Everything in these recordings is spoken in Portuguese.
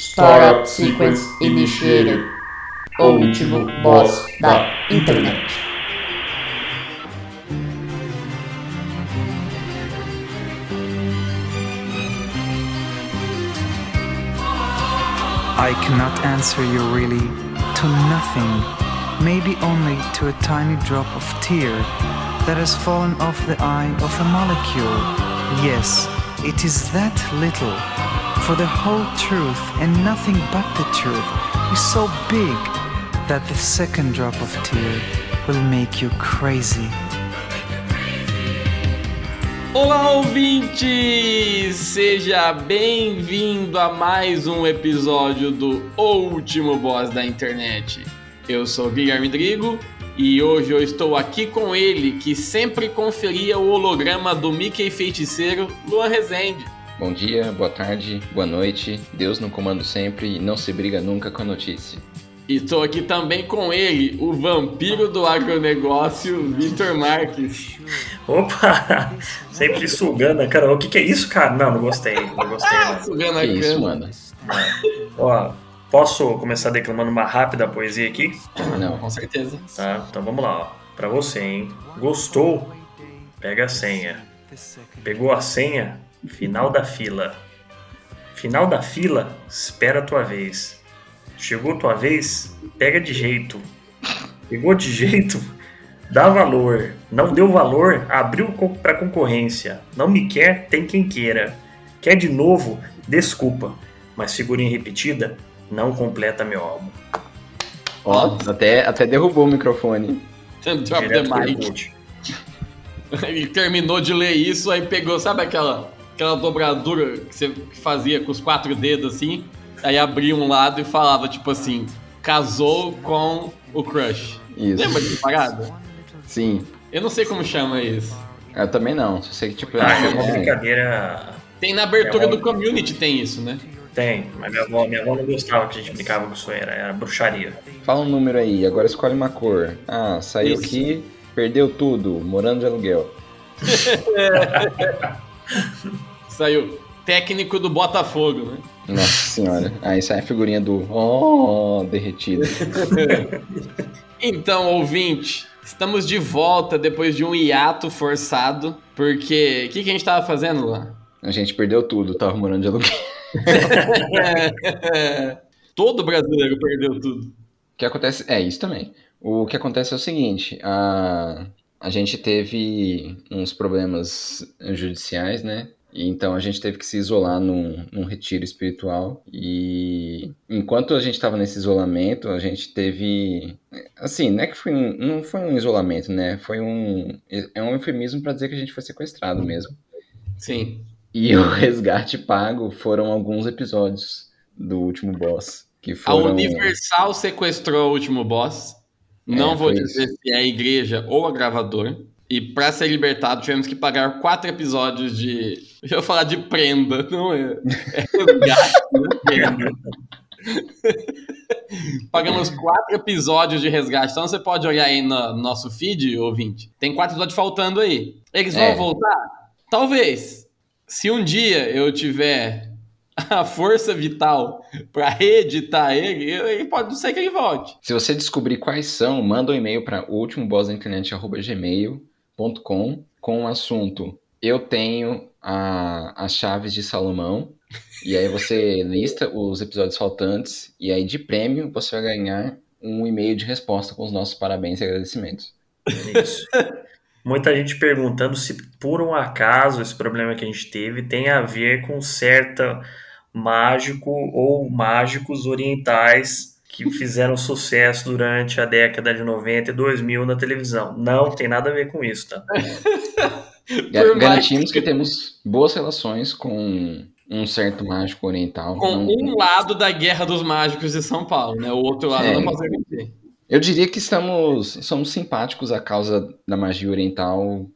Startup Sequence Initiated. O último boss da internet. I cannot answer you really to nothing, maybe only to a tiny drop of tear that has fallen off the eye of a molecule. Yes, it is that little. For the whole truth and nothing but the truth is so big that the second drop of tear will make you crazy. Olá, ouvinte! Seja bem-vindo a mais um episódio do Último Boss da Internet. Eu sou Guilherme Drigo e hoje eu estou aqui com ele, que sempre conferia o holograma do Mickey Feiticeiro, Luan Rezende. Bom dia, boa tarde, boa noite. Deus no comando sempre e não se briga nunca com a notícia. E estou aqui também com ele, o vampiro do agronegócio, Vitor Marques. Opa! Sempre sugando a cara. O que, que é isso, cara? Não, não gostei. Não gostei. Não. Sugando a Que isso, mano? Ó, posso começar declamando uma rápida poesia aqui? Não. Com certeza. Tá? Então vamos lá, ó. Pra você, hein? Gostou? Pega a senha. Pegou a senha? Final da fila. Final da fila, espera a tua vez. Chegou tua vez, pega de jeito. Pegou de jeito, dá valor. Não deu valor, abriu pra concorrência. Não me quer, tem quem queira. Quer de novo, desculpa. Mas figurinha repetida não completa meu álbum. Ó, até, até derrubou o microfone. Drop the mic. Ele terminou de ler isso, aí pegou, sabe aquela, aquela dobradura que você fazia com os quatro dedos assim? Aí abria um lado e falava, tipo assim, casou com o crush. Isso. Lembra dessa parada? Sim. Eu não sei como chama isso. Eu também não. Só sei que, tipo, Ah, é uma é, brincadeira. Tem na abertura É, do community, tem isso, né? Tem, mas minha avó, minha avó não gostava que a gente brincava com isso, era, era bruxaria. fala um número aí, agora escolhe uma cor. Ah, saiu Isso. aqui, perdeu tudo, morando de aluguel. Saiu técnico do Botafogo, né? Nossa senhora. Aí é a figurinha do oh, derretido. Então, ouvinte, estamos de volta depois de um hiato forçado, porque o que, que a gente tava fazendo lá? A gente perdeu tudo, tava morando de aluguel. Todo brasileiro perdeu tudo. O que acontece. É, isso também. O que acontece é o seguinte: a, a gente teve uns problemas judiciais, né? Então a gente teve que se isolar num, num retiro espiritual. E enquanto a gente estava nesse isolamento, a gente teve. Assim, não é que foi um, não foi um isolamento, né? Foi um. É um eufemismo para dizer que a gente foi sequestrado mesmo. Sim. E o resgate pago foram alguns episódios do último boss. Que A foram. Universal sequestrou o último boss. Não É, vou dizer se é a igreja ou a gravadora. E pra ser libertado, tivemos que pagar quatro episódios de. Eu ia falar de prenda, não é? É resgate, não prenda. Pagamos quatro episódios de resgate. Então você pode olhar aí no nosso feed, ouvinte. Tem quatro episódios faltando aí. Eles vão É. voltar? Talvez. Se um dia eu tiver a força vital pra reeditar ele, ele pode ser que ele volte. Se você descobrir quais são, manda um e-mail para ultimobossdainternet.gmail.com com o assunto Eu tenho a- as chaves de Salomão. E aí você lista os episódios faltantes. E aí de prêmio você vai ganhar um e-mail de resposta com os nossos parabéns e agradecimentos. Isso. Muita gente perguntando se por um acaso esse problema que a gente teve tem a ver com certa mágico ou mágicos orientais que fizeram sucesso durante a década de 90 e 2000 na televisão. Não tem nada a ver com isso, tá? Garantimos que temos boas relações com um certo mágico oriental. Com Não- um lado da Guerra dos Mágicos de São Paulo, né? O outro lado É. eu não garantir. Eu diria que estamos somos simpáticos à causa da magia oriental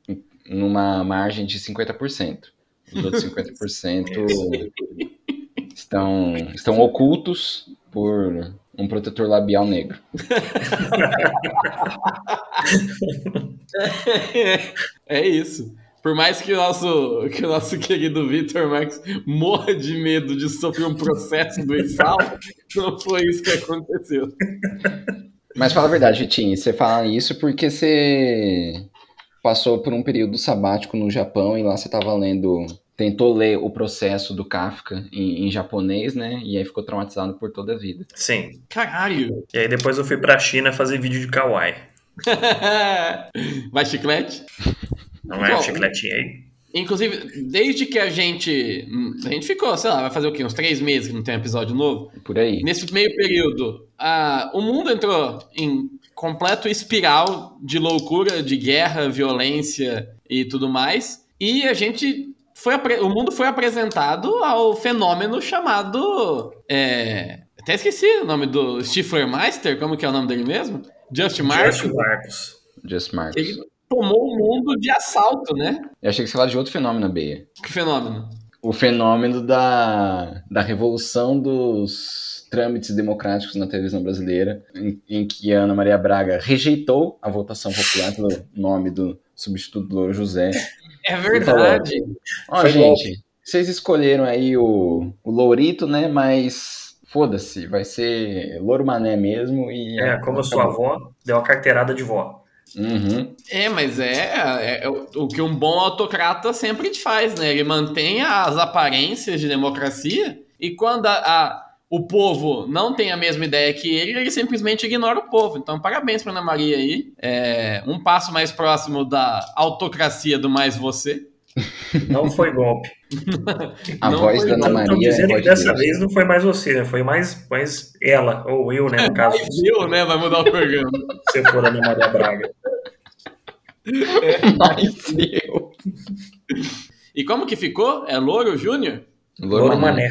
numa margem de 50%. Os outros 50% estão, estão ocultos por um protetor labial negro. É isso. Por mais que o nosso, que o nosso querido Vitor Marques morra de medo de sofrer um processo do Ensal, não foi isso que aconteceu. Mas fala a verdade, Vitinho, você fala isso porque você passou por um período sabático no Japão e lá você estava lendo, tentou ler o processo do Kafka em, em, japonês, né? E aí ficou traumatizado por toda a vida. Sim. Caralho! E aí depois eu fui pra China fazer vídeo de kawaii. Vai chiclete? Não é Bom, chicletinho aí? Inclusive, desde que a gente. A gente ficou, sei lá, vai fazer o quê? Uns três meses que não tem um episódio novo? Por aí. Nesse meio período, a, o mundo entrou em completo espiral de loucura, de guerra, violência e tudo mais. E a gente foi. O mundo foi apresentado ao fenômeno chamado. É, até esqueci o nome do Stifler Meister, como que é o nome dele mesmo? Just Marcos. Just Marcos. Just Marcos. Ele tomou o mundo de assalto, né? Eu achei que você falava de outro fenômeno, Beia. Que fenômeno? O fenômeno da, da revolução dos trâmites democráticos na televisão brasileira, em, em que Ana Maria Braga rejeitou a votação popular pelo nome do substituto do Louro José. É verdade. Ó, oh, gente, vocês escolheram aí o, o Lourito, né? Mas foda-se, vai ser Louro Mané mesmo. E é, como a sua avó deu a carteirada de vó. Uhum. É, mas é, é, é, o que um bom autocrata sempre te faz, né? Ele mantém as aparências de democracia e quando a, a, o povo não tem a mesma ideia que ele, ele simplesmente ignora o povo. Então, parabéns para Ana Maria aí. É, um passo mais próximo da autocracia do mais você. Não foi golpe. a não voz da Ana Maria. Estão dizendo que dessa Deus. vez não foi mais você, né? Foi mais, mais ela, ou eu, né? No caso. eu, né? Vai mudar o programa. Se for a Ana Maria Braga. É. Mais eu. E como que ficou? É Louro Júnior? Louro, Louro Mané.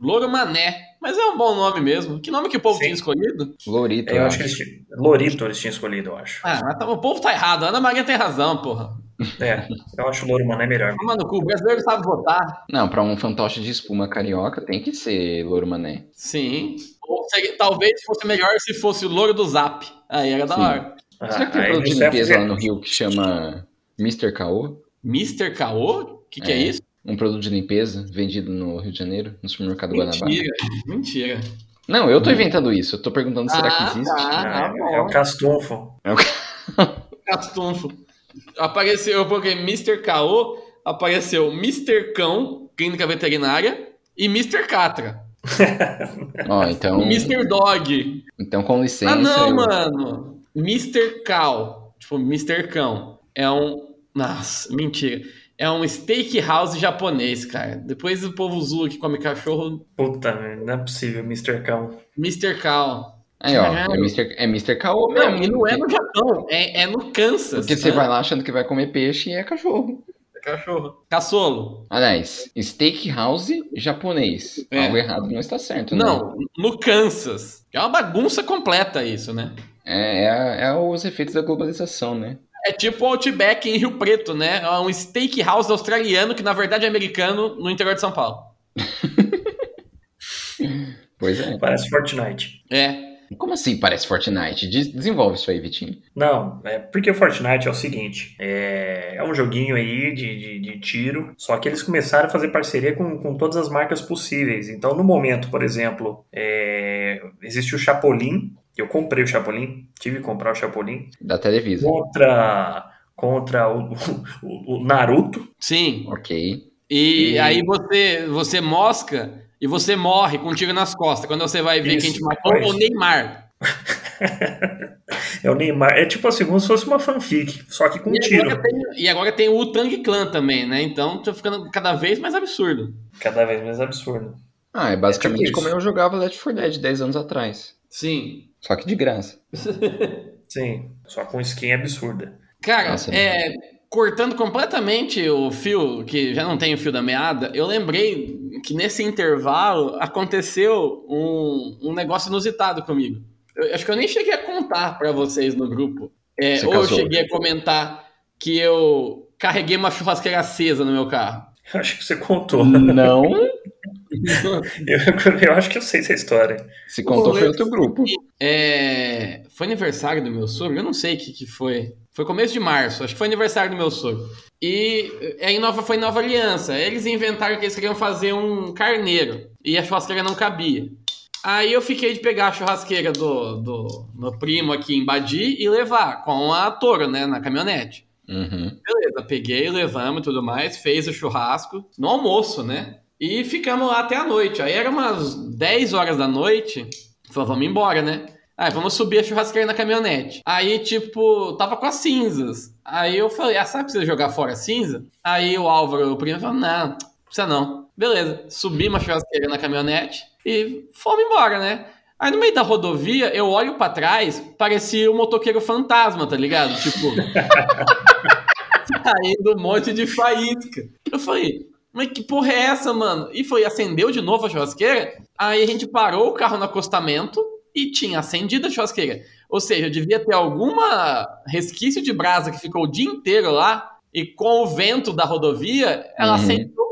Louro Mané. Mas é um bom nome mesmo. Que nome que o povo Sim. tinha escolhido? Lorito. Eu, acho que eles tinham... Lorito eles tinham escolhido, eu acho. Ah, mas tá... o povo tá errado. A Ana Maria tem razão, porra. É, eu acho o Louro Mané melhor. Mano, o brasileiro sabe votar. Não, pra um fantoche de espuma carioca tem que ser Louro Mané. Sim. Ou seria, talvez fosse melhor se fosse o Louro do Zap. Aí era da hora. Ah, Será que tem produto de limpeza lá no Rio que chama Mr. Caô? Mr. Caô? O que, que é. é isso? Um produto de limpeza vendido no Rio de Janeiro, no supermercado mentira, Guanabara. Mentira, mentira. Não, eu tô inventando isso. Eu tô perguntando ah, será que existe. Tá, é, é o Castunfo. É o Castunfo. Apareceu, eu coloquei Mr. Caô, apareceu Mr. Cão, clínica veterinária, e Mr. Catra. Ó, então. Mr. Dog. Então, com licença. Ah, não, eu... mano. Mr. Cow. Tipo, Mr. Cão. É um. Nossa, mentira. É um steakhouse japonês, cara. Depois o povo zoa que come cachorro. Puta, não é possível, Mr. Cão. Mr. Cow. Aí, ó, é Mr. É Mr. Kao Não, e não é no Japão, é, é no Kansas. Porque você né? vai lá achando que vai comer peixe e é cachorro. É cachorro. Caçolo. Aliás, steakhouse japonês. É. Algo errado não está certo, né? Não, no Kansas. É uma bagunça completa isso, né? É, é, é os efeitos da globalização, né? É tipo o Outback em Rio Preto, né? É um steakhouse australiano que na verdade é americano no interior de São Paulo. pois é. Parece Fortnite. É. Como assim parece Fortnite? Desenvolve isso aí, Vitinho. Não, é porque o Fortnite é o seguinte: é, é um joguinho aí de, de, de, tiro, só que eles começaram a fazer parceria com, com todas as marcas possíveis. Então, no momento, por exemplo, é, existe o Chapolin. Eu comprei o Chapolin, tive que comprar o Chapolin. Da Televisa. Contra, contra o, o, o Naruto. Sim. Ok. E, e, aí você, você mosca e você morre com um tiro nas costas. Quando você vai ver Isso, quem te matou, é o Neymar. é o Neymar. É tipo assim, como se fosse uma fanfic, só que com e tiro. Agora tem, e agora tem o Tang Clan também, né? Então tá ficando cada vez mais absurdo. Cada vez mais absurdo. Ah, é basicamente é tipo como eu jogava Left 4 Dead 10 anos atrás. Sim. Só que de graça. Sim, só com skin absurda. Cara, Nossa, é, cortando completamente o fio, que já não tem o fio da meada, eu lembrei que nesse intervalo aconteceu um, um negócio inusitado comigo. Eu, acho que eu nem cheguei a contar para vocês no grupo. É, ou eu cheguei a comentar que eu carreguei uma churrasqueira acesa no meu carro. Eu acho que você contou. Não. eu, eu, acho que eu sei essa história. Se contou foi outro grupo. É, Foi aniversário do meu sogro? Eu não sei o que, que foi. Foi começo de março, acho que foi aniversário do meu sogro. E é, em Nova, foi em Nova Aliança. Eles inventaram que eles queriam fazer um carneiro. E a churrasqueira não cabia. Aí eu fiquei de pegar a churrasqueira do, do meu primo aqui em Badi e levar com a Toro, né, na caminhonete. Uhum. Beleza, peguei, levamos e tudo mais, fez o churrasco no almoço, né? E ficamos lá até a noite. Aí era umas 10 horas da noite. Falou, vamos embora, né? Aí vamos subir a churrasqueira na caminhonete. Aí, tipo, tava com as cinzas. Aí eu falei, ah, sabe precisa jogar fora a cinza? Aí o Álvaro, o primo, falou, não, precisa não. Beleza, subimos a churrasqueira na caminhonete e fomos embora, né? Aí no meio da rodovia, eu olho pra trás, parecia um motoqueiro fantasma, tá ligado? Tipo, saindo um monte de faísca. Eu falei, mas que porra é essa, mano? E foi, acendeu de novo a churrasqueira. Aí a gente parou o carro no acostamento e tinha acendido a churrasqueira. Ou seja, devia ter alguma resquício de brasa que ficou o dia inteiro lá. E com o vento da rodovia, ela Uhum. acendeu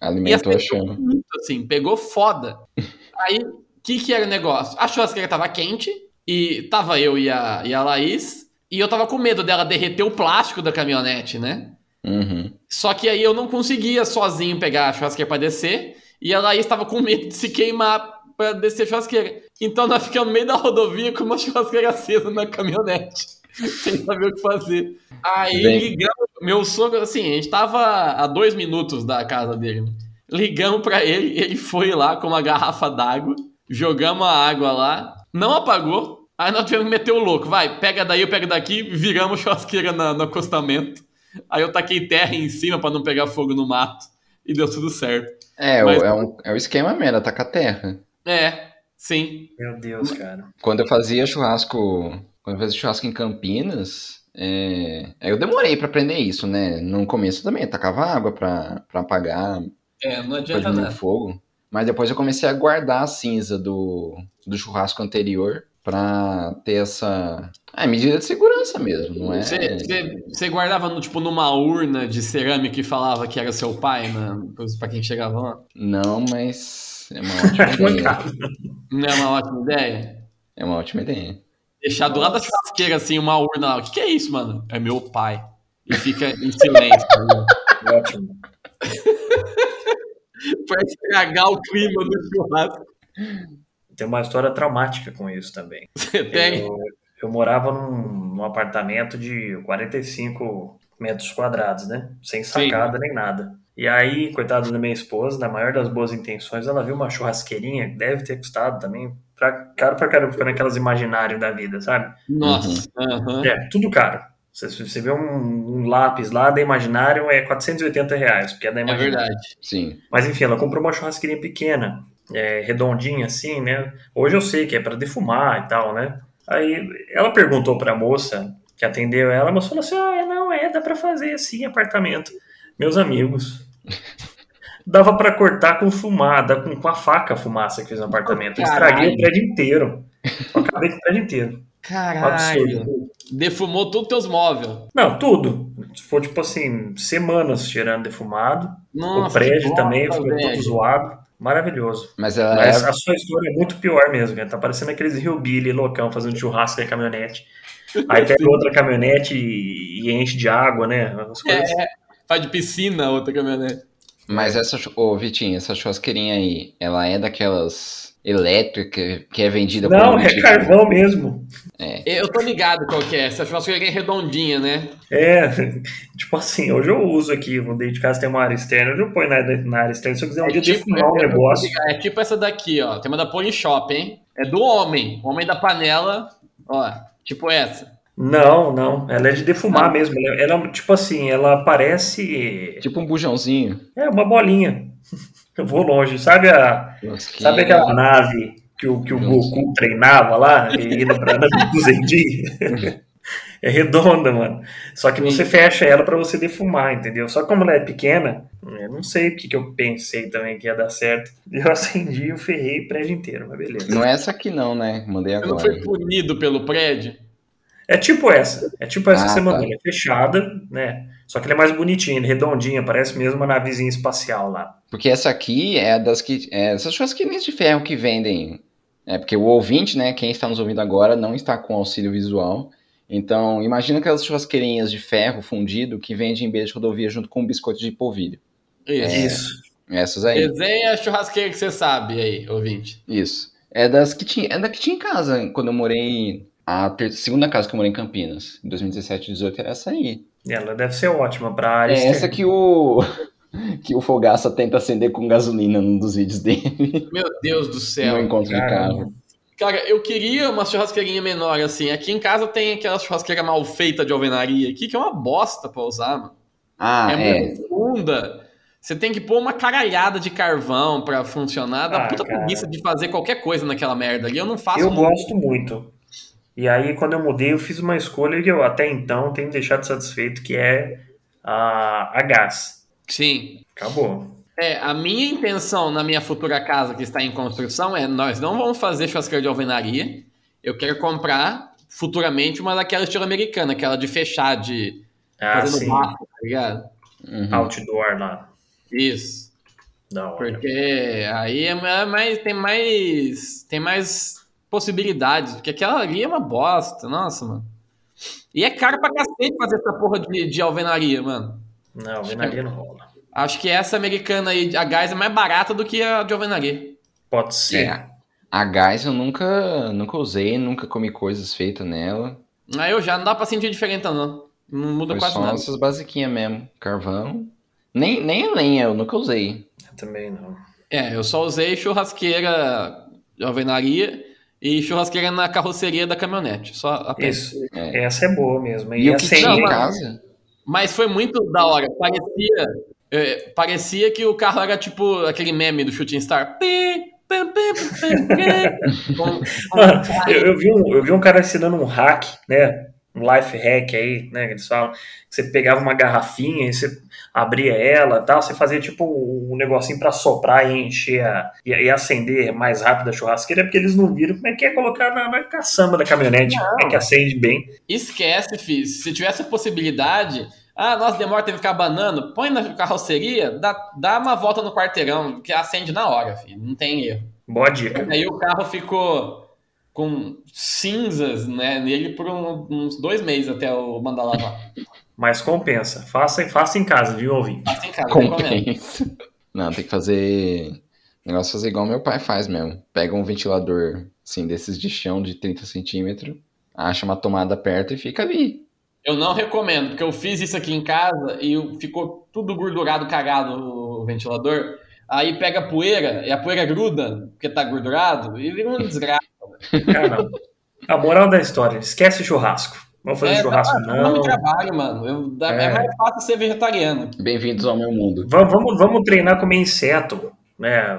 Alimentou a chama. muito, assim, pegou foda. Aí, o que que era o negócio? A churrasqueira tava quente, e tava eu e a, e a Laís, e eu tava com medo dela derreter o plástico da caminhonete, né? Uhum. Só que aí eu não conseguia sozinho pegar a churrasqueira pra descer, e a Laís tava com medo de se queimar pra descer a churrasqueira. Então nós ficamos no meio da rodovia com uma churrasqueira acesa na caminhonete, sem saber o que fazer. Aí Bem- ligamos, meu sogro, assim, a gente tava a dois minutos da casa dele. né? Ligamos pra ele, ele foi lá com uma garrafa d'água, jogamos a água lá, não apagou. Aí nós tivemos que meter o louco, vai, pega daí, eu pego daqui, viramos churrasqueira na- no acostamento. Aí eu taquei terra em cima pra não pegar fogo no mato. E deu tudo certo. É, Mas- é, um, é o esquema mesmo, tá com a terra. É, sim. Meu Deus, cara. Quando eu fazia churrasco, quando eu fazia churrasco em Campinas, é, eu demorei pra aprender isso, né? No começo também, eu tacava água pra, pra apagar, É, não adianta diminuir o nada. fogo. Mas depois eu comecei a guardar a cinza do, do churrasco anterior pra ter essa ah, é medida de segurança mesmo, não é? Você, guardava no, tipo, numa urna de cerâmica e falava que era seu pai, né? Pra quem chegava lá? Não, mas é uma ótima ideia. Não é uma ótima ideia? É uma ótima ideia. Deixar do lado da churrasqueira, assim, uma urna lá. O que, que é isso, mano? É meu pai. E fica em silêncio. tá ligado? Ótimo. pra estragar o clima do churrasco. Tem uma história traumática com isso também. Você tem? Eu, eu morava num, num apartamento de 45 metros quadrados, né? Sem sacada nem nada. E aí, coitada da minha esposa, na maior das boas intenções, ela viu uma churrasqueirinha que deve ter custado também pra, caro pra caramba, ficando aquelas imaginários da vida, sabe? Nossa. aham. É, tudo caro. Você, você vê um, um lápis lá da Imaginário é 480 reais, porque é da É Imaginário. verdade. Sim. Mas enfim, ela comprou uma churrasqueirinha pequena, é, redondinha assim, né? Hoje eu sei que é para defumar e tal, né? Aí ela perguntou pra moça que atendeu ela, a moça falou assim: ah, não, é, dá pra fazer assim, apartamento. Meus amigos. Dava pra cortar com fumada, com, com a faca a fumaça que fez no apartamento. Eu estraguei o prédio inteiro. Eu acabei com o prédio inteiro. Caralho. absurdo. Defumou todos os teus móveis. Não, tudo. Foi tipo assim, semanas cheirando defumado. Nossa, o prédio também ficou todo zoado. Maravilhoso. Mas ela Mas é. a sua história é muito pior mesmo, cara. Tá parecendo aqueles hillbilly loucão fazendo churrasco com a caminhonete. Aí pega outra caminhonete e, e enche de água, né? As coisas- É, faz de piscina a outra caminhonete. Mas essa, ô Vitinho, essa churrasqueirinha aí, ela é daquelas elétricas que é vendida Não, é tipo- carvão mesmo. Eu tô ligado qual que é. Essa churrasqueira é redondinha, né? É, tipo assim, hoje eu uso aqui, vou dentro de casa tem uma área externa, hoje eu ponho na, na área externa. Se eu quiser um dia defumar um eu tô negócio. É tipo essa daqui, ó. Tem uma da Polishop, hein? É do homem. Homem da panela. Ó, tipo essa. não, não. Ela é de defumar mesmo. Ela, ela, tipo assim, ela parece. Tipo um bujãozinho. É uma bolinha. Eu vou longe. Sabe a, Churrasquinha. Sabe aquela nave que o, que o Goku treinava lá, e indo pra do Zenji? É redonda, mano. Só que você fecha ela pra você defumar, entendeu? Só que como ela é pequena, eu não sei o que, que eu pensei também que ia dar certo. Eu acendi e eu ferrei o prédio inteiro, mas beleza. Não é essa aqui não, né? Mandei Você não agora. foi punido pelo prédio? É tipo essa. É tipo essa Ah, que você tá. mandou. Ela é fechada, né? Só que ela é mais bonitinha, redondinha, parece mesmo uma navezinha espacial lá. Porque essa aqui é das que. É, essas churrasqueirinhas de ferro que vendem É, porque o ouvinte, né, quem está nos ouvindo agora, não está com auxílio visual. Então, imagina aquelas churrasqueirinhas de ferro fundido que vendem em beira de rodovia junto com um biscoito de polvilho. Isso. Isso. Essas aí. Desenha a churrasqueira que você sabe aí, ouvinte. Isso. É das que tinha, é da que tinha em casa quando eu morei. A ter- segunda casa que eu morei em Campinas, em 2017 e 2018, era essa aí. Ela deve ser ótima pra área É essa que o. que o Fogaça tenta acender com gasolina num dos vídeos dele. Meu Deus do céu. encontro de caramba. carro. Cara, eu queria uma churrasqueirinha menor assim. Aqui em casa tem aquela churrasqueira mal feita de alvenaria aqui, que é uma bosta pra usar, mano. Ah, é, é. muito funda. Você tem que pôr uma caralhada de carvão pra funcionar. Dá Ah, puta cara. preguiça de fazer qualquer coisa naquela merda ali. Eu não faço Eu nunca. gosto muito. E aí, quando eu mudei, eu fiz uma escolha que eu até então tenho deixado satisfeito, que é a, a gás. Sim. Acabou. É, a minha intenção na minha futura casa que está em construção é nós não vamos fazer churrasqueira de alvenaria. Eu quero comprar futuramente uma daquela estilo americana, aquela de fechar, de Ah, fazendo sim. barro, tá ligado? Uhum. Outdoor lá. Isso. Hora. Porque aí é mais, tem mais. Tem mais possibilidades. Porque aquela ali é uma bosta, nossa, mano. E é caro pra cacete fazer essa porra de, de alvenaria, mano. Não, alvenaria não rola. Acho que essa americana aí, a gás, é mais barata do que a de alvenaria. Pode ser. É. A gás eu nunca, nunca usei, nunca comi coisas feitas nela. Aí eu já não dá pra sentir diferença, não. Não muda Foi quase só nada. essas basiquinhas mesmo. Carvão. Nem, nem a lenha eu nunca usei. Também não. É, eu só usei churrasqueira de alvenaria e churrasqueira na carroceria da caminhonete. Só apenas. Isso. É. Essa é boa mesmo. E, o a que tinha em casa? Mas foi muito da hora. Parecia, é, parecia que o carro era tipo aquele meme do Shooting Star. Pi, eu vi um, eu vi um cara ensinando um hack, né? Um life hack aí, né? Que eles falam. Que você pegava uma garrafinha e você abria ela e tal. Você fazia tipo um negocinho pra soprar e encher a, e, e acender mais rápido a churrasqueira, porque eles não viram como é que é colocar na, na caçamba da caminhonete. Como é que acende bem. Esquece, filho. Se tivesse a possibilidade. Ah, nossa, demora tempo ficar banando. Põe na carroceria, dá, dá uma volta no quarteirão, que acende na hora, filho. Não tem erro. Boa dica. Aí o carro ficou com cinzas né, nele por um- uns dois meses até eu mandar lavar. Mas compensa. Faça, faça em casa, viu, ouvinte? Passa em casa, recomendo. Compensa. Não, tem que fazer. Negócio é fazer igual meu pai faz mesmo. Pega um ventilador, assim, desses de chão de 30 centímetros, acha uma tomada perto e fica ali. Eu não recomendo, porque eu fiz isso aqui em casa e ficou tudo gordurado, cagado o ventilador. Aí pega a poeira, e a poeira gruda, porque tá gordurado, e vira uma desgraça. Cara, não. A moral da história, esquece churrasco. Vamos fazer É, churrasco, dá muito não. trabalho, mano. Eu- é. É. mais fácil ser vegetariano. Bem-vindos ao meu mundo. Vamos, vamos, vamos treinar a comer inseto, né?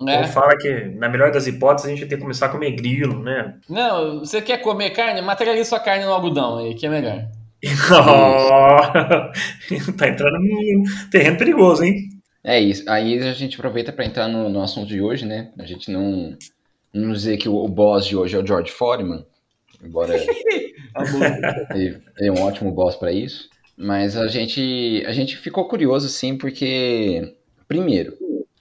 Né? Ou fala que, na melhor das hipóteses, a gente tem que começar a comer grilo, né? Não, você quer comer carne? Materializa sua carne no algodão aí, que é melhor. tá entrando num terreno perigoso, hein? É isso. Aí a gente aproveita para entrar no, no assunto de hoje, né? A gente não, não dizer que o, o boss de hoje é o George Foreman, embora ele, ele é um ótimo boss para isso. Mas a gente, a gente ficou curioso, sim, porque, primeiro,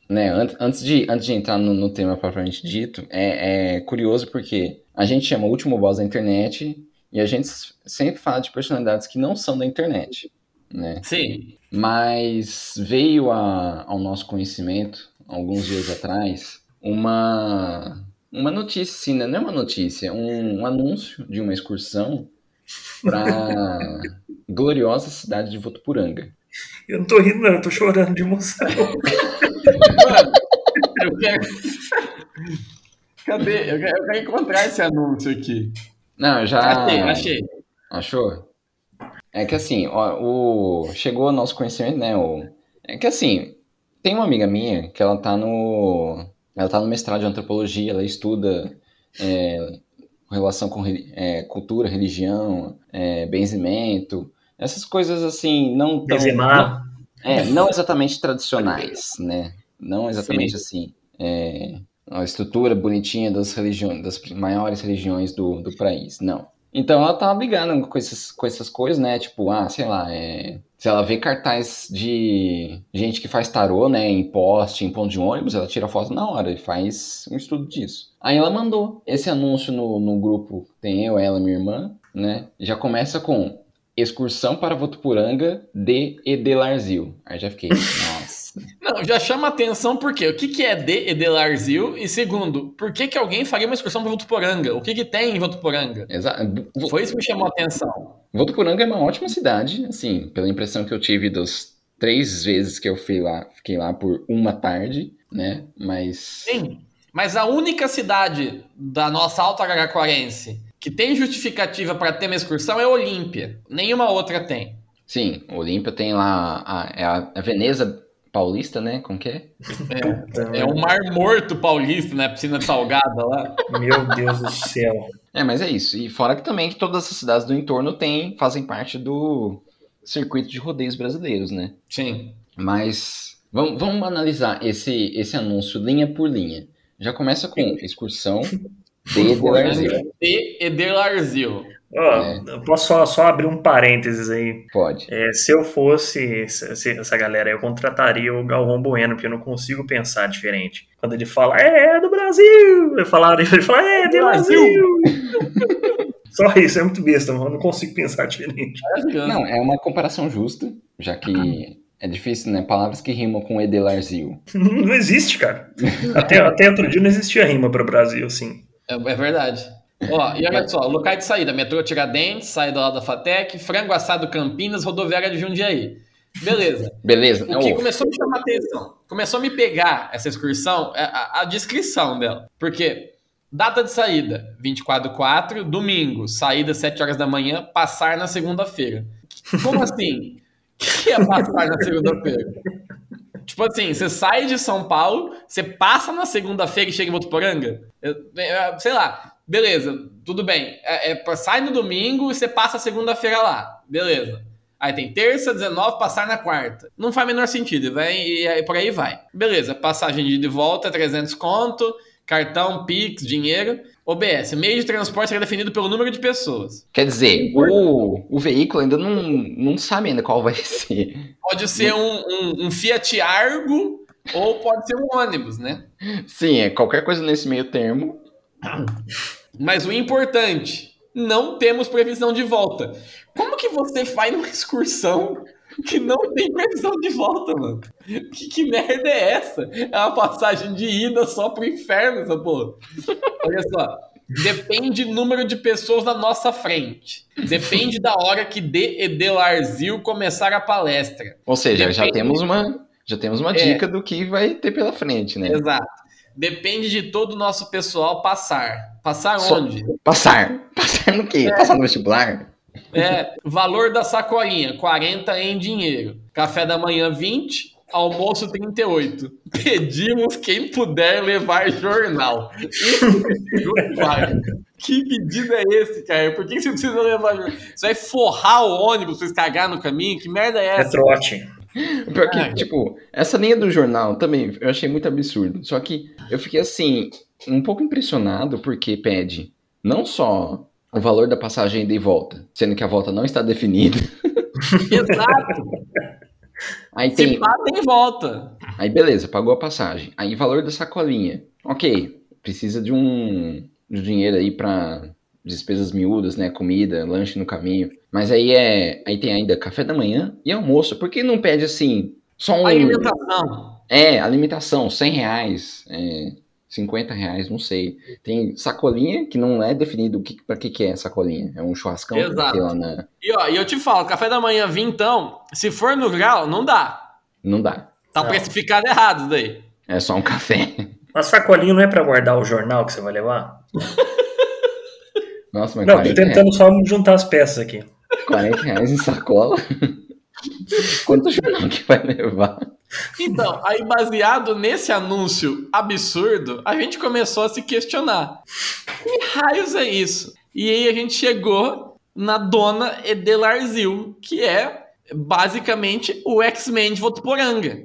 né, antes, antes, de, antes de entrar no, no tema propriamente dito, é, é curioso porque a gente chama o último boss da internet e a gente sempre fala de personalidades que não são da internet, né? Sim. Mas veio a- ao nosso conhecimento, alguns dias atrás, uma, uma notícia, sim, né? não é uma notícia, um, um anúncio de uma excursão para gloriosa cidade de Votuporanga. Eu não tô rindo, não, eu tô chorando de emoção. Mano, eu quero. Cadê? Eu quero, eu quero encontrar esse anúncio aqui. Não, já. Achei, achei. Achou? É que assim, ó, o... chegou ao nosso conhecimento, né? O... É que assim, tem uma amiga minha que ela tá no. Ela tá no mestrado de antropologia, ela estuda é, relação com é, cultura, religião, é, benzimento, essas coisas assim, não tão. Benzemar. É, não exatamente tradicionais, né? Não exatamente assim. é, a estrutura bonitinha das religiões, das maiores religiões do, do país, não. Então ela tava brigando com, esses, com essas coisas, né? Tipo, ah, sei lá, é, Se ela vê cartaz de gente que faz tarô, né, em poste, em ponto de ônibus, ela tira foto na hora e faz um estudo disso. Aí ela mandou esse anúncio no, no grupo, tem eu, ela, minha irmã, né? Já começa com excursão para Votuporanga de Edelarzil. Aí já fiquei. Não, já chama atenção porque o que, que é de Edelarzil? E segundo, por que, que alguém faria uma excursão para Votuporanga? O que, que tem em Votuporanga? Exato. Foi isso que me chamou a atenção. Votuporanga é uma ótima cidade, assim, pela impressão que eu tive dos três vezes que eu fui lá, fiquei lá por uma tarde, né? Mas. Sim, mas a única cidade da nossa Alta Araraquarense que tem justificativa para ter uma excursão é Olímpia. Nenhuma outra tem. Sim, Olímpia tem lá a, é a, a Veneza Paulista, né? Como que é? É, é o Mar Morto Paulista, né? Piscina salgada lá. Meu Deus do céu. É, mas é isso. E fora que também que todas as cidades do entorno têm, fazem parte do circuito de rodeios brasileiros, né? Sim. Mas vamos, vamos analisar esse, esse anúncio linha por linha. Já começa com excursão de Edelarzil. De Edelarzil. Ó, É. eu Posso só, só abrir um parênteses aí? Pode. É, se eu fosse se- se- essa galera, eu contrataria o Galvão Bueno, porque eu não consigo pensar diferente. Quando ele fala, é, é do Brasil! Eu falaria, ele fala, é, do Brasil! Só isso, é muito besta, mano. Eu não consigo pensar diferente. Não, é uma comparação justa, já que é difícil, né? Palavras que rimam com Edelarzil. Não existe, cara. Até, até outro dia não existia rima para o Brasil, assim. É, é verdade. Ó, e olha só, locais de saída: metrô Tiradentes, saída lá da Fatec, frango assado Campinas, rodoviária de Jundiaí. Beleza. Beleza? O que começou a me chamar atenção, começou a me pegar essa excursão, é a, a descrição dela. Porque data de saída, 24 do 4, domingo, saída 7 horas da manhã, passar na segunda-feira. Como assim? O que é passar na segunda-feira? Tipo assim, você sai de São Paulo, você passa na segunda-feira e chega em? Eu- eu- Sei lá, beleza, tudo bem. É, é, sai no domingo e você passa a segunda-feira lá, beleza. Aí tem terça, 19, passar na quarta. Não faz o menor sentido, vai, e aí por aí vai. Beleza, passagem de volta, 300 conto, cartão, Pix, dinheiro. OBS, meio de transporte será definido pelo número de pessoas. Quer dizer, o, o veículo ainda não, não sabe ainda qual vai ser. Pode ser um, um, um Fiat Argo ou pode ser um ônibus, né? Sim, é qualquer coisa nesse meio termo. Mas o importante, não temos previsão de volta. Como que você faz uma excursão que não tem previsão de volta, mano? Que, que merda é essa? É uma passagem de ida só pro inferno, essa porra. Olha só. Depende do número de pessoas na nossa frente. Depende da hora que De Edelarzil começar a palestra. Ou seja, já Depende. temos uma, já temos uma É. dica do que vai ter pela frente, né? Exato. Depende de todo o nosso pessoal passar. Passar Só- onde? Passar. Passar no quê? Passar no vestibular? É, valor da sacolinha, 40 em dinheiro. Café da manhã, 20. Almoço, 38. Pedimos quem puder levar jornal. Que pedido é esse, cara? Por que você precisa levar jornal? Você vai forrar o ônibus pra vocês cagar no caminho? Que merda é É essa? trote. Pior que, Ah, tipo, essa linha do jornal também eu achei muito absurdo. Só que eu fiquei assim, um pouco impressionado porque pede não só o valor da passagem ida e volta, sendo que a volta não está definida. Exato. Aí Se tem. pá, tem volta. Aí beleza, pagou a passagem. Aí valor da sacolinha. Ok, precisa de um, de um dinheiro aí pra despesas miúdas, né? Comida, lanche no caminho. Mas aí é. Aí tem ainda café da manhã e almoço. Por que não pede assim? Só um. Alimentação. É, alimentação, 100 reais, é, 50 reais, não sei. Tem sacolinha, que não é definido o que, pra que, que é sacolinha. É um churrascão Exato. lá na. E ó, e eu te falo, café da manhã, vintão, se for no grau, não dá. Não dá. Tá Não. precificado errado isso daí. É só um café. Mas sacolinho não é pra guardar o jornal que você vai levar? Nossa, mas Não, tô 40 tentando só juntar as peças aqui. Reais, 40 reais em sacola. Quanto jornal que vai levar? Então, aí baseado nesse anúncio absurdo, a gente começou a se questionar. Que raios é isso? E aí a gente chegou na dona Edelarzil, que é basicamente o X-Men de Votuporanga.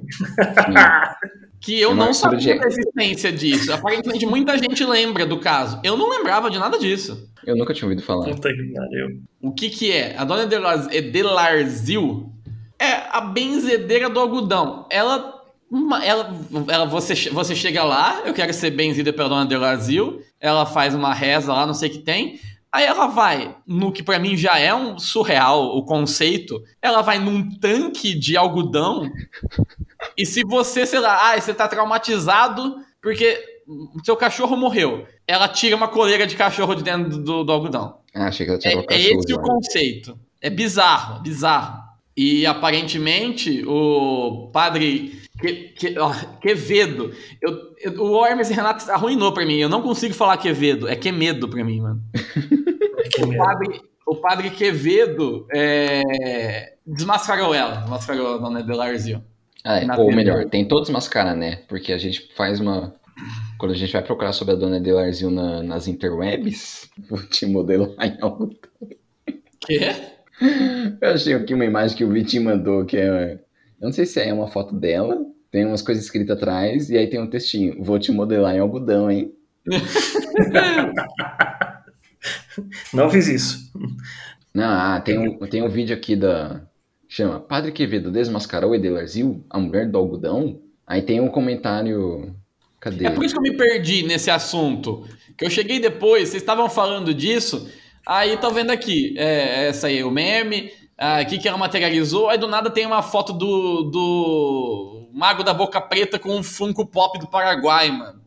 Que eu não sabia da existência disso. Aparentemente muita gente lembra do caso. Eu não lembrava de nada disso. Eu nunca tinha ouvido falar. Puta que pariu. O que que é? A dona Edelarzil é a benzedeira do algodão. Ela. uma- ela, ela você, você chega lá, eu quero ser benzida pela dona de Brasil. Ela faz uma reza lá, não sei o que tem. Aí ela vai no que pra mim já é um surreal o conceito. Ela vai num tanque de algodão. e se você, sei lá, ah, você tá traumatizado porque seu cachorro morreu. Ela tira uma coleira de cachorro de dentro do, do algodão. Ah, achei que ela É, tinha é colocado esse cachorro o conceito. É bizarro, bizarro. E aparentemente o padre que, que, ó, Quevedo. Eu, eu- o Hermes e Renato arruinou pra mim. Eu não consigo falar Quevedo. É Quemedo pra mim, mano. Que O medo. padre, o padre Quevedo é, desmascarou ela. Desmascarou a dona Delarzio. Ah, é, ou TV. melhor, tem todos mascara, né? Porque a gente faz uma. Quando a gente vai procurar sobre a dona Delarzil na, nas interwebs, vou te modelar em algo. Quê? Eu achei aqui uma imagem que o Vitinho mandou, que é. Eu não sei se é uma foto dela, tem umas coisas escritas atrás, e aí tem um textinho. Vou te modelar em algodão, hein? Não fiz isso. Não, ah, tem um, tem um vídeo aqui da. Chama Padre Quevedo desmascarou Edelarzil, a mulher do algodão? Aí tem um comentário. Cadê? É por isso que eu me perdi nesse assunto. Que eu cheguei depois, vocês estavam falando disso. Aí tá vendo aqui, é, essa aí, o meme, aqui que ela materializou. Aí do nada tem uma foto do, do Mago da Boca Preta com um Funko Pop do Paraguai, mano.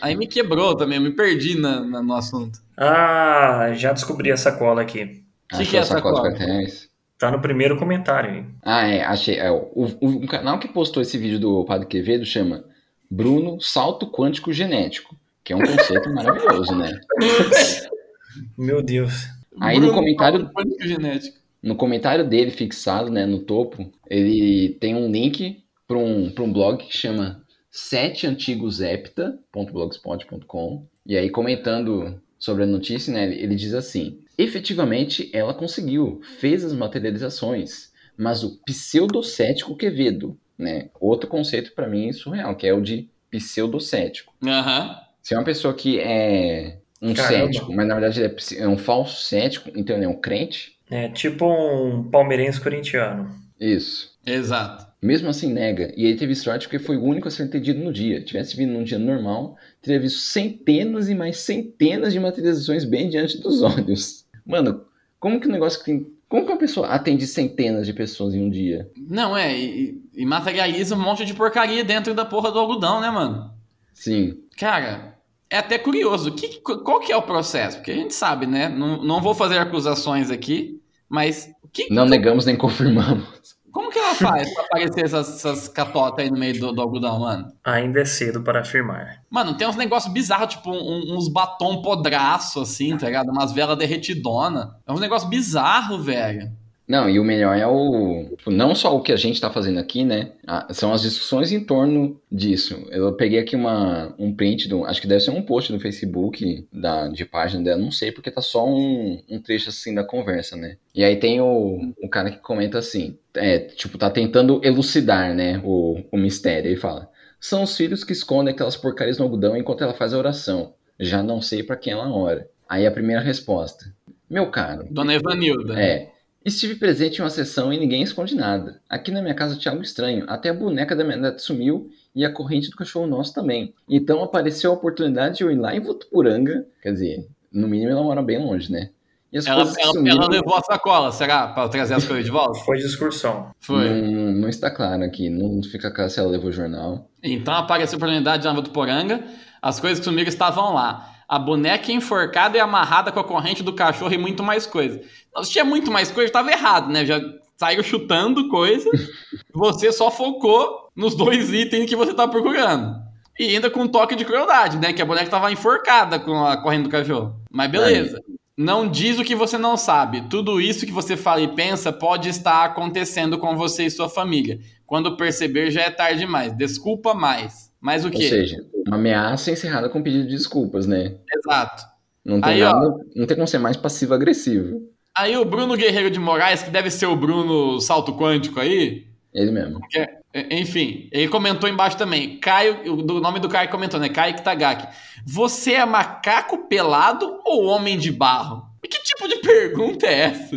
Aí me quebrou também, eu me perdi na, na- no assunto. Ah, já descobri a sacola aqui. Achou que é a essa sacola de cola? cartéis? Tá no primeiro comentário. hein? Ah, é, achei. É, o, o, o canal que postou esse vídeo do Padre Quevedo chama Bruno Salto Quântico Genético, que é um conceito maravilhoso, né? Meu Deus. Aí no comentário- Pânico genético. No comentário dele fixado, né, no topo, ele tem um link para um, pra um blog que chama seteantigosepta.blogspot.com e aí comentando sobre a notícia, né, ele, diz assim: efetivamente ela conseguiu, fez as materializações, mas o pseudocético Quevedo, né, outro conceito para mim surreal, que é o de pseudocético. Aham. Se é uma pessoa que é um Caramba. cético, mas na verdade ele é é um falso cético, então ele é um crente, É tipo um palmeirense corintiano. isso. Exato. Mesmo assim, nega. E ele teve sorte porque foi o único a ser entendido no dia. Tivesse vindo num dia normal, teria visto centenas e mais centenas de materializações bem diante dos olhos. Mano, como que o negócio tem. Como que uma pessoa atende centenas de pessoas em um dia? Não, é, e, e materializa um monte de porcaria dentro da porra do algodão, né, mano? Sim. Cara, é até curioso. Que, qual que é o processo? Porque a gente sabe, né? Não, não vou fazer acusações aqui, mas o que, Não negamos nem confirmamos. como que ela faz pra aparecer essas, essas capotas aí no meio do, do algodão, mano? Ainda é cedo para afirmar. Mano, tem uns negócios bizarros, tipo um- uns batom podraço, assim, tá ligado? Umas velas derretidona. É um negócio bizarro, velho. Não, e o melhor é o. tipo, Não só o que a gente tá fazendo aqui, né? Ah, São as discussões em torno disso. Eu peguei aqui uma, um print do. Acho que deve ser um post do Facebook, da, de página dela, não sei, porque tá só um, um trecho assim da conversa, né? E aí tem o, o cara que comenta assim: é, tipo, tá tentando elucidar, né? O, o mistério. Ele fala: São os filhos que escondem aquelas porcarias no algodão enquanto ela faz a oração. Já não sei pra quem ela ora. Aí a primeira resposta: Meu caro. Dona Evanilda. É. Estive presente em uma sessão e ninguém esconde nada. Aqui na minha casa tinha algo estranho. Até a boneca da minha neta sumiu e a corrente do cachorro nosso também. Então apareceu a oportunidade de eu ir lá em Votuporanga. Quer dizer, no mínimo ela mora bem longe, né? E as Ela, coisas que ela, sumiram ela levou a sacola, será? Pra trazer as coisas de volta? Foi de excursão. Foi. Não, não está claro aqui. Não fica claro se ela levou o jornal. Então apareceu a oportunidade de Nova do Poranga, as coisas que sumiram estavam lá. A boneca enforcada e amarrada com a corrente do cachorro e muito mais coisa. Então, Se tinha muito mais coisa, estava errado, né? Já saíram chutando coisa, você só focou nos dois itens que você tá procurando. E ainda com um toque de crueldade, né? Que a boneca estava enforcada com a corrente do cachorro. Mas beleza. Não diz o que você não sabe. Tudo isso que você fala e pensa pode estar acontecendo com você e sua família. Quando perceber, já é tarde demais. Desculpa mais. Mais o Ou quê? seja, uma ameaça encerrada com pedido de desculpas, né? Exato. Não tem Aí, ó. nada. Não tem como ser mais passivo-agressivo. Aí o Bruno Guerreiro de Moraes, que deve ser o Bruno Salto Quântico aí, Ele mesmo. que é- enfim, ele comentou embaixo também. Caio, o nome do Caio comentou, né? Caio Kitagaki. Você é macaco pelado ou homem de barro? Que tipo de pergunta é essa?